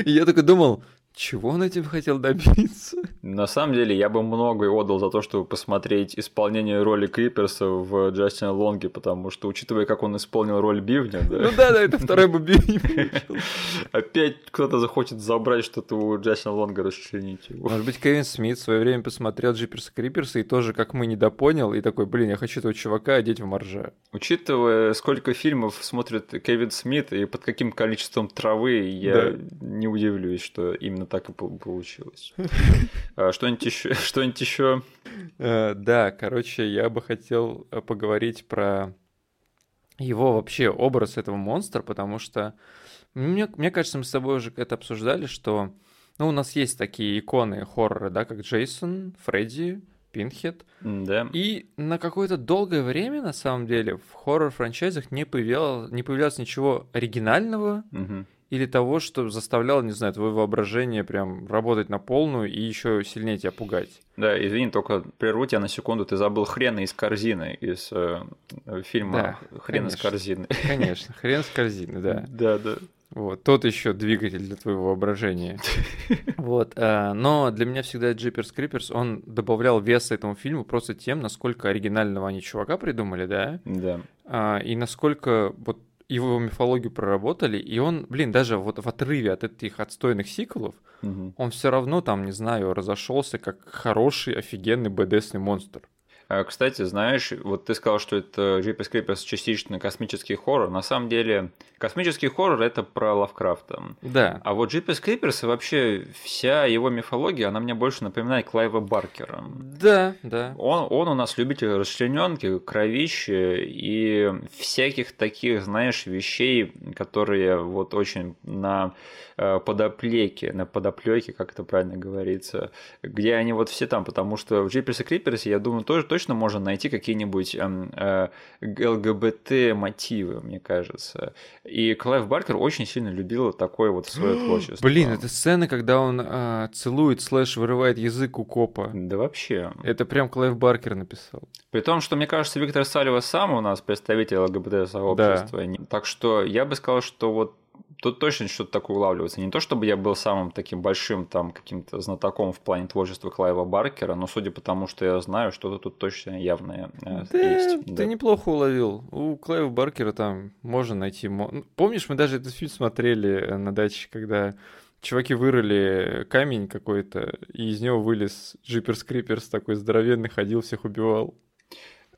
Я такой думал, чего он этим хотел добиться? <laughs> На самом деле, я бы многое отдал за то, чтобы посмотреть исполнение роли Криперса в Джастина Лонге, потому что, учитывая, как он исполнил роль Бивня, да, Ну да, да, это второй бы получил. <laughs> опять кто-то захочет забрать что-то у Джастина Лонга, расчленить его. Может быть, Кевин Смит в свое время посмотрел Джиперса Криперса и тоже, как мы, недопонял, и такой, блин, я хочу этого чувака одеть в моржа. Учитывая, сколько фильмов смотрит Кевин Смит и под каким количеством травы, я Да. не удивлюсь, что именно так и пол- получилось. <laughs> А Что-нибудь еще? <laughs> Что-нибудь еще? Э, Да, короче, я бы хотел э, поговорить про его вообще образ этого монстра, потому что мне, мне кажется, мы с тобой уже это обсуждали, что ну, у нас есть такие иконы хоррора, да, как Джейсон, Фредди, Пинхед, Да. и на какое-то долгое время, на самом деле, в хоррор-франчайзах не появлялось, не появлялось ничего оригинального Мгм. Или того, что заставляло, не знаю, твое воображение прям работать на полную и еще сильнее тебя пугать. Да, извини, только прерву тебя на секунду. Ты забыл хрена из корзины из э, фильма Да, Хрен из конечно. корзины. Конечно, <laughs> хрен с корзины, да. Да, да. Вот, тот еще двигатель для твоего воображения. <laughs> Вот, а, но для меня всегда Джиперс Криперс, он добавлял веса этому фильму просто тем, насколько оригинального они чувака придумали, да, Да. а, и насколько вот его мифологию проработали, и он, блин, даже вот в отрыве от этих отстойных сиквелов, Мгм. он все равно там, не знаю, разошелся как хороший, офигенный БДСный монстр. А, Кстати, знаешь, вот ты сказал, что это Jeepers Creepers частично космический хоррор. На самом деле, космический хоррор это про Лавкрафта. Да, А вот Jeepers Creepers и вообще вся его мифология, она мне больше напоминает Клайва Баркера. да, да. Он, он у нас любитель расчлененки, кровищи и всяких таких, знаешь, вещей, которые вот очень на э, подоплеке, на подоплеке, как это правильно говорится, где они вот все там, потому что в Jeepers Creepers, я думаю, тоже точно можно найти какие-нибудь эм, э, ЛГБТ-мотивы, мне кажется. И Клайв Баркер очень сильно любил такое вот свое <gasps> творчество. Блин, это сцены, когда он а, целует слэш вырывает язык у копа. Да вообще. Это прям Клайв Баркер написал. При том, что, мне кажется, Виктор Сальва сам у нас представитель ЛГБТ-сообщества. Не- Так что я бы сказал, что вот тут точно что-то такое улавливается. Не то, чтобы я был самым таким большим там каким-то знатоком в плане творчества Клайва Баркера, но судя по тому, что я знаю, что-то тут точно явное э, Да, есть. ты Да. неплохо уловил. У Клайва Баркера там можно найти... ну, Помнишь, мы даже этот фильм смотрели э, на даче, когда чуваки вырыли камень какой-то, и из него вылез Джиперс Криперс такой здоровенный, ходил, всех убивал.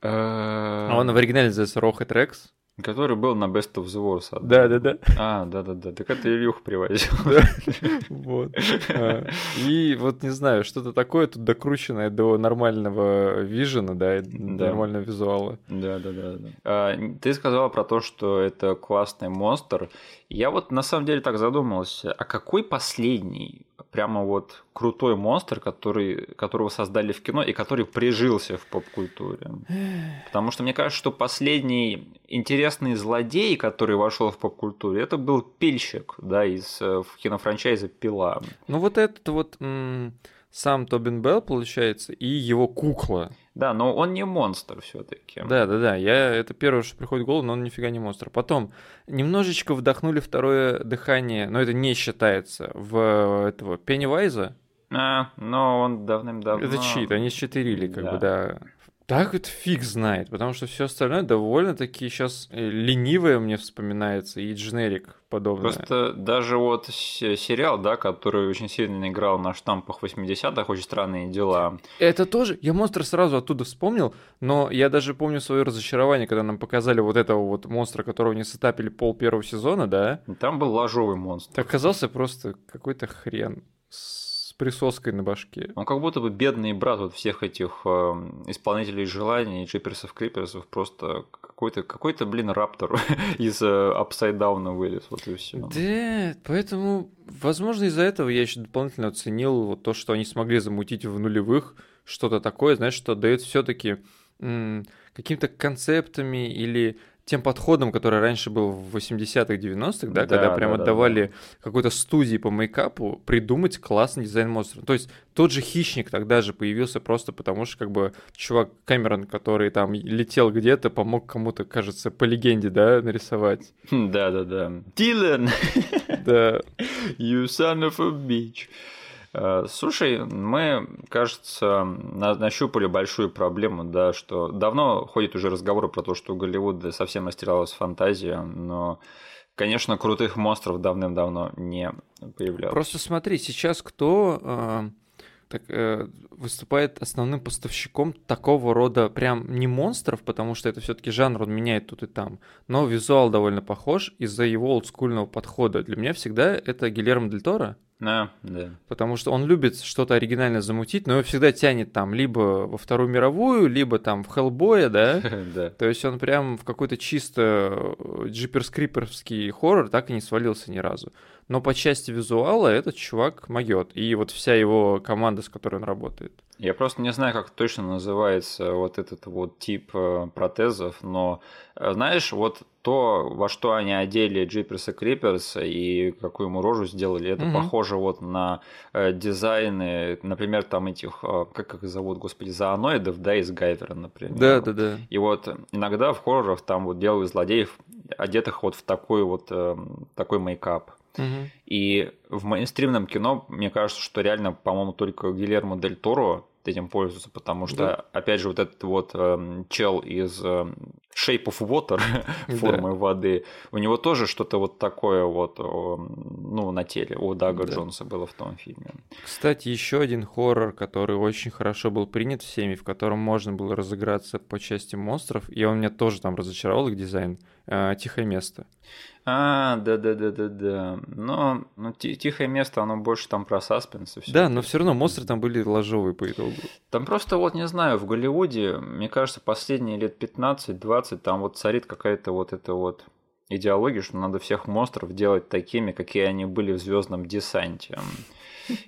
Э, А он в оригинале называется Рохет Рекс. Который был на Best of the Wars. одна. Да-да-да. А, да-да-да. Так это Ильюх привозил. <laughs> Вот. А, И вот, не знаю, что-то такое тут докрученное до нормального вижена, да, Да. нормального визуала. Да, да, да, да. А, ты сказала про то, что это классный монстр. Я вот на самом деле так задумался, а какой последний прямо вот крутой монстр, который, которого создали в кино и который прижился в поп-культуре? <sighs> Потому что мне кажется, что последний интересный злодей, который вошел в поп-культуру, это был пильщик, да, из э, кинофранчайза Пила. Ну вот этот вот сам Тобин Белл, получается, и его кукла. Да, но он не монстр все-таки. Да, да, да. Я это первое, что приходит в голову, но он нифига не монстр. Потом немножечко вдохнули второе дыхание, но это не считается в этого Пеннивайза. А, но он давным-давно. Это чит, они считерили, как Да. бы, да. Так это фиг знает, потому что все остальное довольно-таки сейчас ленивое мне вспоминается и дженерик подобное. Просто даже вот сериал, да, который очень сильно играл на штампах 80-х, очень странные дела. Это тоже, я монстр сразу оттуда вспомнил, но я даже помню свое разочарование, когда нам показали вот этого вот монстра, которого не сетапили пол первого сезона, да? Там был ложовый монстр. Так оказался просто какой-то хрен с присоской на башке. Он как будто бы бедный брат вот всех этих э, исполнителей желаний, джиперсов, криперсов, просто какой-то, какой-то, блин, раптор <laughs> из апсайдауна вылез, вот и все. Да, поэтому, возможно, из-за этого я еще дополнительно оценил вот то, что они смогли замутить в нулевых что-то такое, знаешь, что дает все-таки какими-то концептами или тем подходом, который раньше был в 80-х, 90-х, да, да, когда прям да, отдавали да, да. какой-то студии по мейкапу придумать классный дизайн монстров. То есть тот же хищник тогда же появился просто потому, что как бы чувак Кэмерон, который там летел где-то, помог кому-то, кажется, по легенде, да, нарисовать. <laughs> Да-да-да. Дилан! Да. <laughs> You son of a bitch. Э, слушай, мы, кажется, нащупали большую проблему, да, что давно ходит уже разговоры про то, что у Голливуда совсем растерялась фантазия, но, конечно, крутых монстров давным-давно не появлялось. Просто смотри, сейчас кто э, так, э, выступает основным поставщиком такого рода прям не монстров, потому что это все-таки жанр, он меняет тут и там, но визуал довольно похож из-за его олдскульного подхода. Для меня всегда это Гильермо Дель Торо, а, да. Потому что он любит что-то оригинально замутить, но его всегда тянет там либо во Вторую мировую, либо там в Хеллбоя, да? <laughs> да. То есть он прям в какой-то чисто джиперскриперский хоррор так и не свалился ни разу. Но по части визуала этот чувак могет. И вот вся его команда, с которой он работает. Я просто не знаю, как точно называется вот этот вот тип э, протезов, но э, знаешь, вот то, во что они одели Джиперса Криперса и какую ему рожу сделали, это угу. похоже вот на э, дизайны, например, там этих, э, как их зовут, господи, зооноидов, да, из Гайвера, например. Да, да, да. И вот иногда в хоррорах там вот делают злодеев, одетых вот в такой вот э, такой мейкап. Угу. И в мейнстримном кино, мне кажется, что реально, по-моему, только Гильермо Дель Торо этим пользуется, потому что, да. опять же, вот этот вот э, чел из э, Shape of Water, <laughs> формы да. воды, у него тоже что-то вот такое вот, ну, на теле у Дага да. Джонса было в том фильме. Кстати, еще один хоррор, который очень хорошо был принят всеми, в котором можно было разыграться по части монстров, и он меня тоже там разочаровал, их дизайн, э, «Тихое место». А, да, да, да, да, да. Но ну, тихое место, оно больше там про саспенс и все. Да, но все равно монстры там были ложовые по итогу. Там просто вот не знаю, в Голливуде, мне кажется, последние лет 15-20 там вот царит какая-то вот эта вот идеология, что надо всех монстров делать такими, какие они были в Звездном десанте.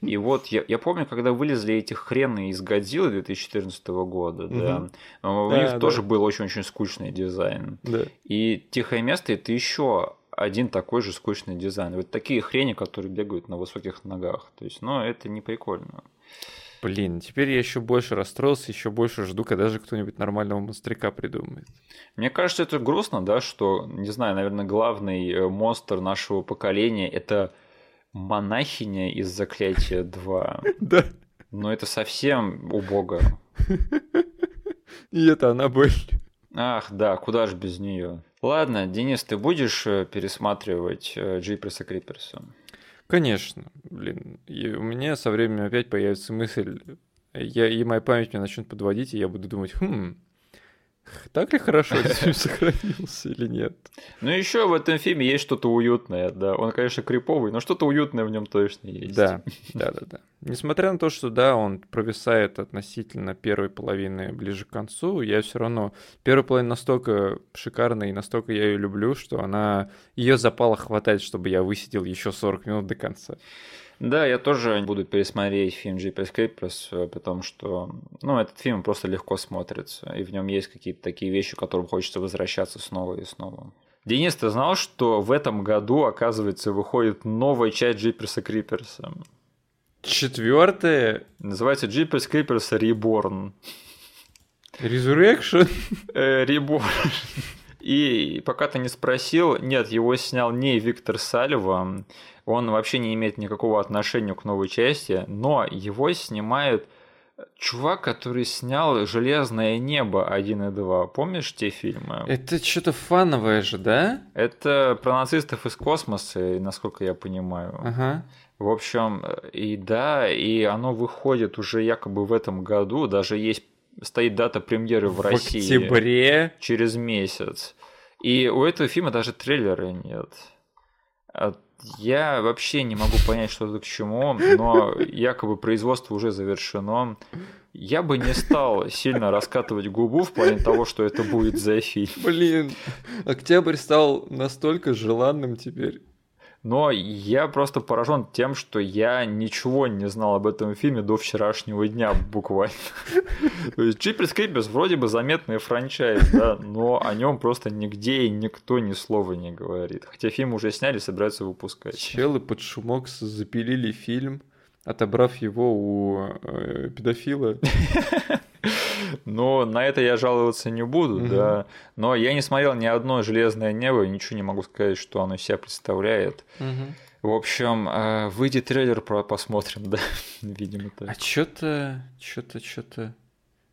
И вот я, я помню, когда вылезли эти хрены из Годзиллы 2014 года, да, у них да. тоже был очень-очень скучный дизайн. Да. И Тихое место это еще один такой же скучный дизайн. Вот такие хрени, которые бегают на высоких ногах. То есть, ну, это не прикольно. Блин, теперь я еще больше расстроился, еще больше жду, когда же кто-нибудь нормального монстрика придумает. Мне кажется, это грустно, да, что, не знаю, наверное, главный э, монстр нашего поколения это монахиня из заклятия 2. <laughs> Да. Но это совсем убого. <laughs> И это Аннабель. Ах, да, куда же без нее. Ладно, Денис, ты будешь э, пересматривать э, Джиперса Криперса? Конечно, блин. И у меня со временем опять появится мысль, я, и моя память меня начнет подводить, и я буду думать, хм, так ли хорошо <laughs> этот фильм сохранился или нет? Ну, еще в этом фильме есть что-то уютное, да. Он, конечно, криповый, но что-то уютное в нем точно есть. Да, да, да, да. Несмотря на то, что да, он провисает относительно первой половины ближе к концу, я все равно первая половина настолько шикарная и настолько я ее люблю, что она ее запала хватает, чтобы я высидел еще 40 минут до конца. Да, я тоже буду пересмотреть фильм Jeepers Creepers, потому что, ну, этот фильм просто легко смотрится, и в нем есть какие-то такие вещи, к которым хочется возвращаться снова и снова. Денис, ты знал, что в этом году, оказывается, выходит новая часть Jeepers Creepers? Четвертая? Называется Jeepers Creepers Reborn. Resurrection? Э, Reborn. И пока ты не спросил, нет, его снял не Виктор Сальва, он вообще не имеет никакого отношения к новой части, но его снимает чувак, который снял «Железное небо» 1 и 2. Помнишь те фильмы? Это что-то фановое же, да? Это про нацистов из космоса, насколько я понимаю. Ага. В общем, и да, и оно выходит уже якобы в этом году, даже есть стоит дата премьеры в, в России. В октябре? Через месяц. И у этого фильма даже трейлера нет. Я вообще не могу понять, что это к чему, но якобы производство уже завершено. Я бы не стал сильно раскатывать губу в плане того, что это будет за фильм. Блин, Октябрь стал настолько желанным теперь. Но я просто поражен тем, что я ничего не знал об этом фильме до вчерашнего дня буквально. <laughs> То есть Jeepers Creepers вроде бы заметный франчайз, да, но о нем просто нигде и никто ни слова не говорит. Хотя фильм уже сняли, собираются выпускать. Челы под шумок запилили фильм, отобрав его у э, педофила. <laughs> Но на это я жаловаться не буду, да. Но я не смотрел ни одно железное небо, ничего не могу сказать, что оно себя представляет. В общем, э, выйдет трейлер, посмотрим, <laughs> да, видимо так. А что-то, что-то, что-то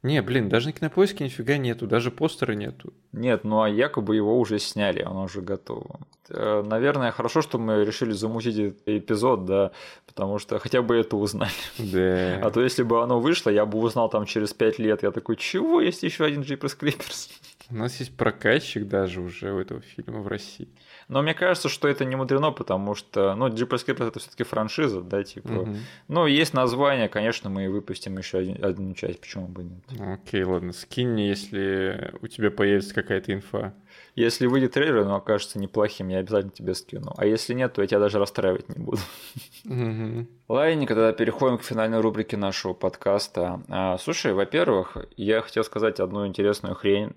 не, блин, даже на кинопоиске нифига нету, даже постера нету. Нет, ну а якобы его уже сняли, оно уже готово. Э, наверное, хорошо, что мы решили замутить этот эпизод, да, потому что хотя бы это узнали. Да. А то если бы оно вышло, я бы узнал там через пять лет, я такой, чего, есть еще один Jeepers Creepers? У нас есть прокатчик даже уже у этого фильма в России. Но мне кажется, что это не мудрено, потому что, ну, Jeepers Creepers это все-таки франшиза, да, типа. Угу. Ну, есть название, конечно, мы выпустим еще один, одну часть, почему бы нет. Окей, ладно, скинь мне, если у тебя появится какая-то инфа. Если выйдет трейлер, он окажется неплохим, я обязательно тебе скину. А если нет, то я тебя даже расстраивать не буду. Угу. Ладненько, тогда переходим к финальной рубрике нашего подкаста. А, слушай, во-первых, я хотел сказать одну интересную хрень.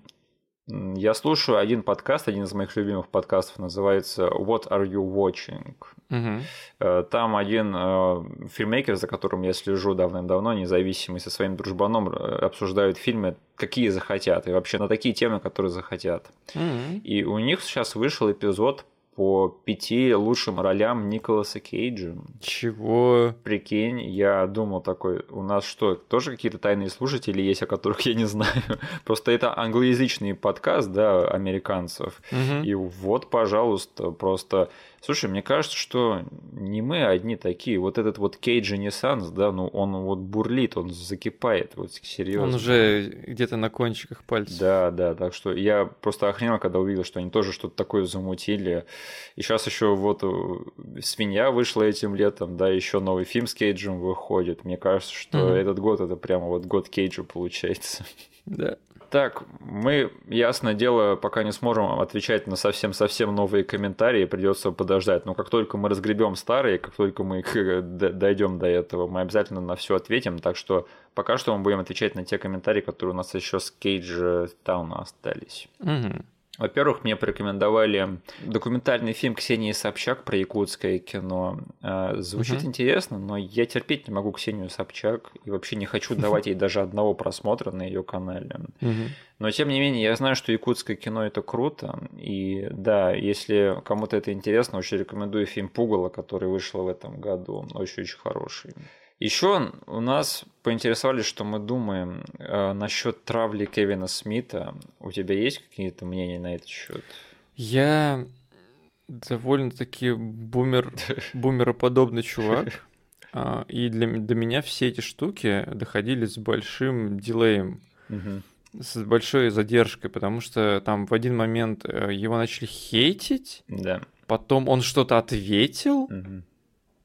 Я слушаю один подкаст, один из моих любимых подкастов, называется What Are You Watching? Угу. Там один э, фильммейкер, за которым я слежу давным-давно, независимый, со своим дружбаном э, обсуждают фильмы, какие захотят, и вообще на такие темы, которые захотят. Угу. И у них сейчас вышел эпизод по пяти лучшим ролям Николаса Кейджа. Чего? Прикинь, я думал такой, у нас что, тоже какие-то тайные слушатели есть, о которых я не знаю? <laughs> Просто это англоязычный подкаст, да, американцев. Угу. И вот, пожалуйста, просто Слушай, мне кажется, что не мы одни такие. Вот этот вот Кейдж Ренессанс, да, ну он вот бурлит, он закипает, вот серьезно. Он уже где-то на кончиках пальцев. Да, да, так что я просто охренел, когда увидел, что они тоже что-то такое замутили. И сейчас еще вот э, свинья вышла этим летом, да, еще новый фильм с Кейджем выходит. Мне кажется, что mm-hmm. этот год это прямо вот год Кейджа получается. Да. Так, мы, ясное дело, пока не сможем отвечать на совсем-совсем новые комментарии, придется подождать. Но как только мы разгребем старые, как только мы дойдем до этого, мы обязательно на все ответим. Так что пока что мы будем отвечать на те комментарии, которые у нас еще с Кейдж Тауна остались. Угу. Во-первых, мне порекомендовали документальный фильм Ксении Собчак про якутское кино. Э, звучит угу. интересно, но я терпеть не могу Ксению Собчак и вообще не хочу <laughs> давать ей даже одного просмотра на ее канале. Но тем не менее, я знаю, что якутское кино это круто. И да, если кому-то это интересно, очень рекомендую фильм Пугало, который вышел в этом году. Очень-очень хороший. Еще у нас поинтересовались, что мы думаем э, насчет травли Кевина Смита. У тебя есть какие-то мнения на этот счет? Я довольно-таки бумер, <laughs> бумероподобный чувак. А, и для, до меня все эти штуки доходили с большим дилеем, с большой задержкой, потому что там в один момент э, его начали хейтить, да. потом он что-то ответил,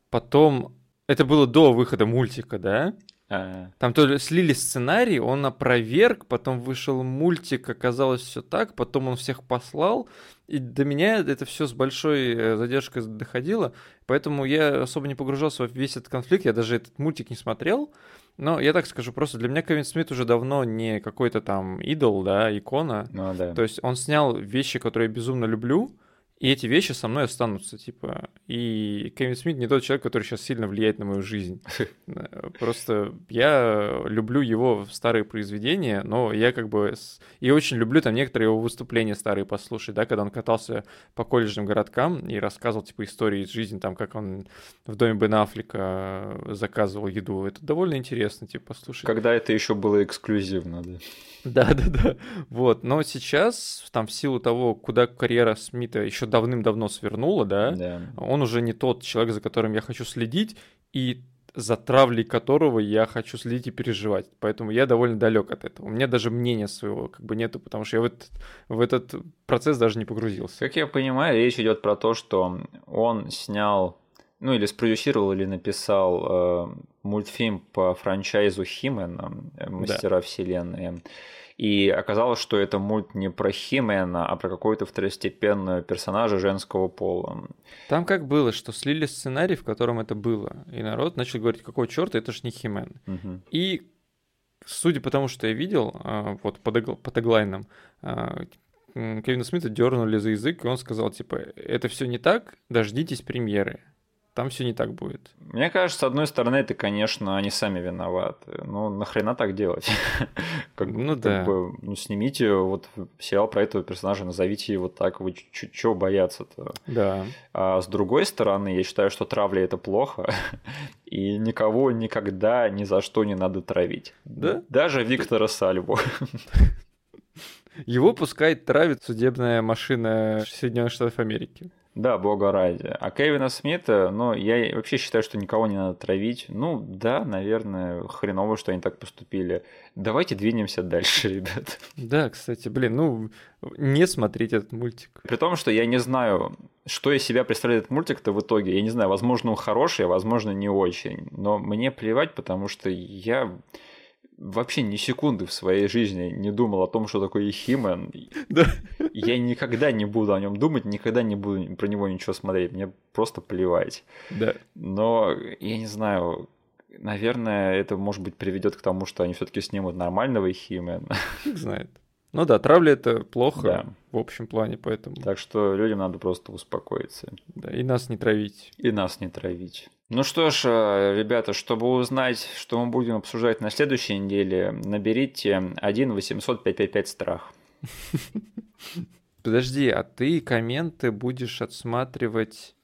потом это было до выхода мультика, да? А-а-а. Там то ли слили сценарий, он опроверг, потом вышел мультик, оказалось все так, потом он всех послал, и до меня это все с большой э, задержкой доходило, поэтому я особо не погружался в весь этот конфликт, я даже этот мультик не смотрел, но я так скажу, просто для меня Кевин Смит уже давно не какой-то там идол, да, икона. Ну, да. То есть он снял вещи, которые я безумно люблю, и эти вещи со мной останутся, типа. И Кевин Смит не тот человек, который сейчас сильно влияет на мою жизнь. <laughs> Просто я люблю его старые произведения, но я как бы... И очень люблю там некоторые его выступления старые послушать, да, когда он катался по колледжным городкам и рассказывал, типа, истории из жизни, там, как он в доме Бен Аффлека заказывал еду. Это довольно интересно, типа, послушать. Когда это еще было эксклюзивно, да. Да, да, да. Вот. Но сейчас, там, в силу того, куда карьера Смита еще давным-давно свернула, да, да, он уже не тот человек, за которым я хочу следить, и за травлей которого я хочу следить и переживать. Поэтому я довольно далек от этого. У меня даже мнения своего как бы нету, потому что я в этот, в этот процесс даже не погрузился. Как я понимаю, речь идет про то, что он снял, ну или спродюсировал, или написал э, мультфильм по франчайзу Химена, э, Мастера да. Вселенной. И оказалось, что это мульт не про Химена, а про какого-то второстепенного персонажа женского пола. Там как было, что слили сценарий, в котором это было. И народ начал говорить, какого черта, это же не Химен. Угу. И судя по тому, что я видел, а, вот по, по теглайнам, а, Кевина Смита дернули за язык, и он сказал, типа, это все не так, дождитесь премьеры там все не так будет. Мне кажется, с одной стороны, это, конечно, они сами виноваты. Ну, нахрена так делать? <laughs> как, ну да. Как бы, ну, снимите вот сериал про этого персонажа, назовите его так, вы чего бояться-то? Да. А с другой стороны, я считаю, что травля это плохо, <laughs> и никого никогда ни за что не надо травить. Да? Даже Виктора Сальву. <laughs> Его пускай травит судебная машина Соединенных Штатов Америки. Да, бога ради. А Кевина Смита, ну, я вообще считаю, что никого не надо травить. Ну, да, наверное, хреново, что они так поступили. Давайте двинемся дальше, <laughs> ребят. Да, кстати, блин, ну, не смотреть этот мультик. При том, что я не знаю, что из себя представляет этот мультик-то в итоге. Я не знаю, возможно, он хороший, а возможно, не очень. Но мне плевать, потому что я вообще ни секунды в своей жизни не думал о том, что такое Химен. Да. Я никогда не буду о нем думать, никогда не буду про него ничего смотреть. Мне просто плевать. Да. Но я не знаю, наверное, это может быть приведет к тому, что они все-таки снимут нормального Химена. Фиг знает. Ну да, травля это плохо да. в общем плане, поэтому. Так что людям надо просто успокоиться. Да, и нас не травить. И нас не травить. Ну что ж, э, ребята, чтобы узнать, что мы будем обсуждать на следующей неделе, наберите 1 800 555 страх. Подожди, а ты комменты будешь отсматривать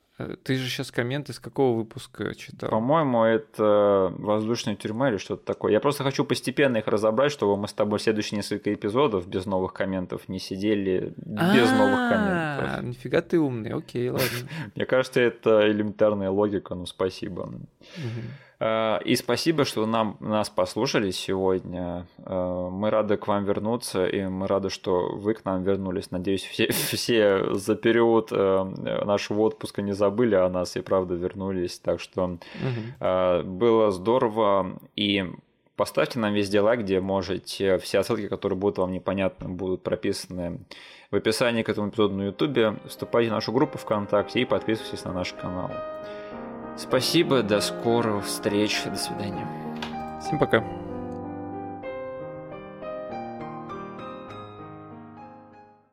ты же сейчас комменты с какого выпуска читал? По-моему, это «Воздушная тюрьма» или что-то такое. Я просто хочу постепенно их разобрать, чтобы мы с тобой следующие несколько эпизодов без новых комментов не сидели без новых комментов. Нифига ты умный, окей, ладно. <laughs> Мне кажется, это элементарная логика, ну спасибо. Э, и спасибо, что нам, нас послушали сегодня. Э, мы рады к вам вернуться, и мы рады, что вы к нам вернулись. Надеюсь, все, <laughs> все за период э, нашего отпуска не забыли о нас и правда вернулись. Так что угу. было здорово. И поставьте нам везде лайк, где можете. Все ссылки, которые будут вам непонятны, будут прописаны в описании к этому эпизоду на YouTube. Вступайте в нашу группу ВКонтакте и подписывайтесь на наш канал. Спасибо, до скорых встреч, до свидания. Всем пока.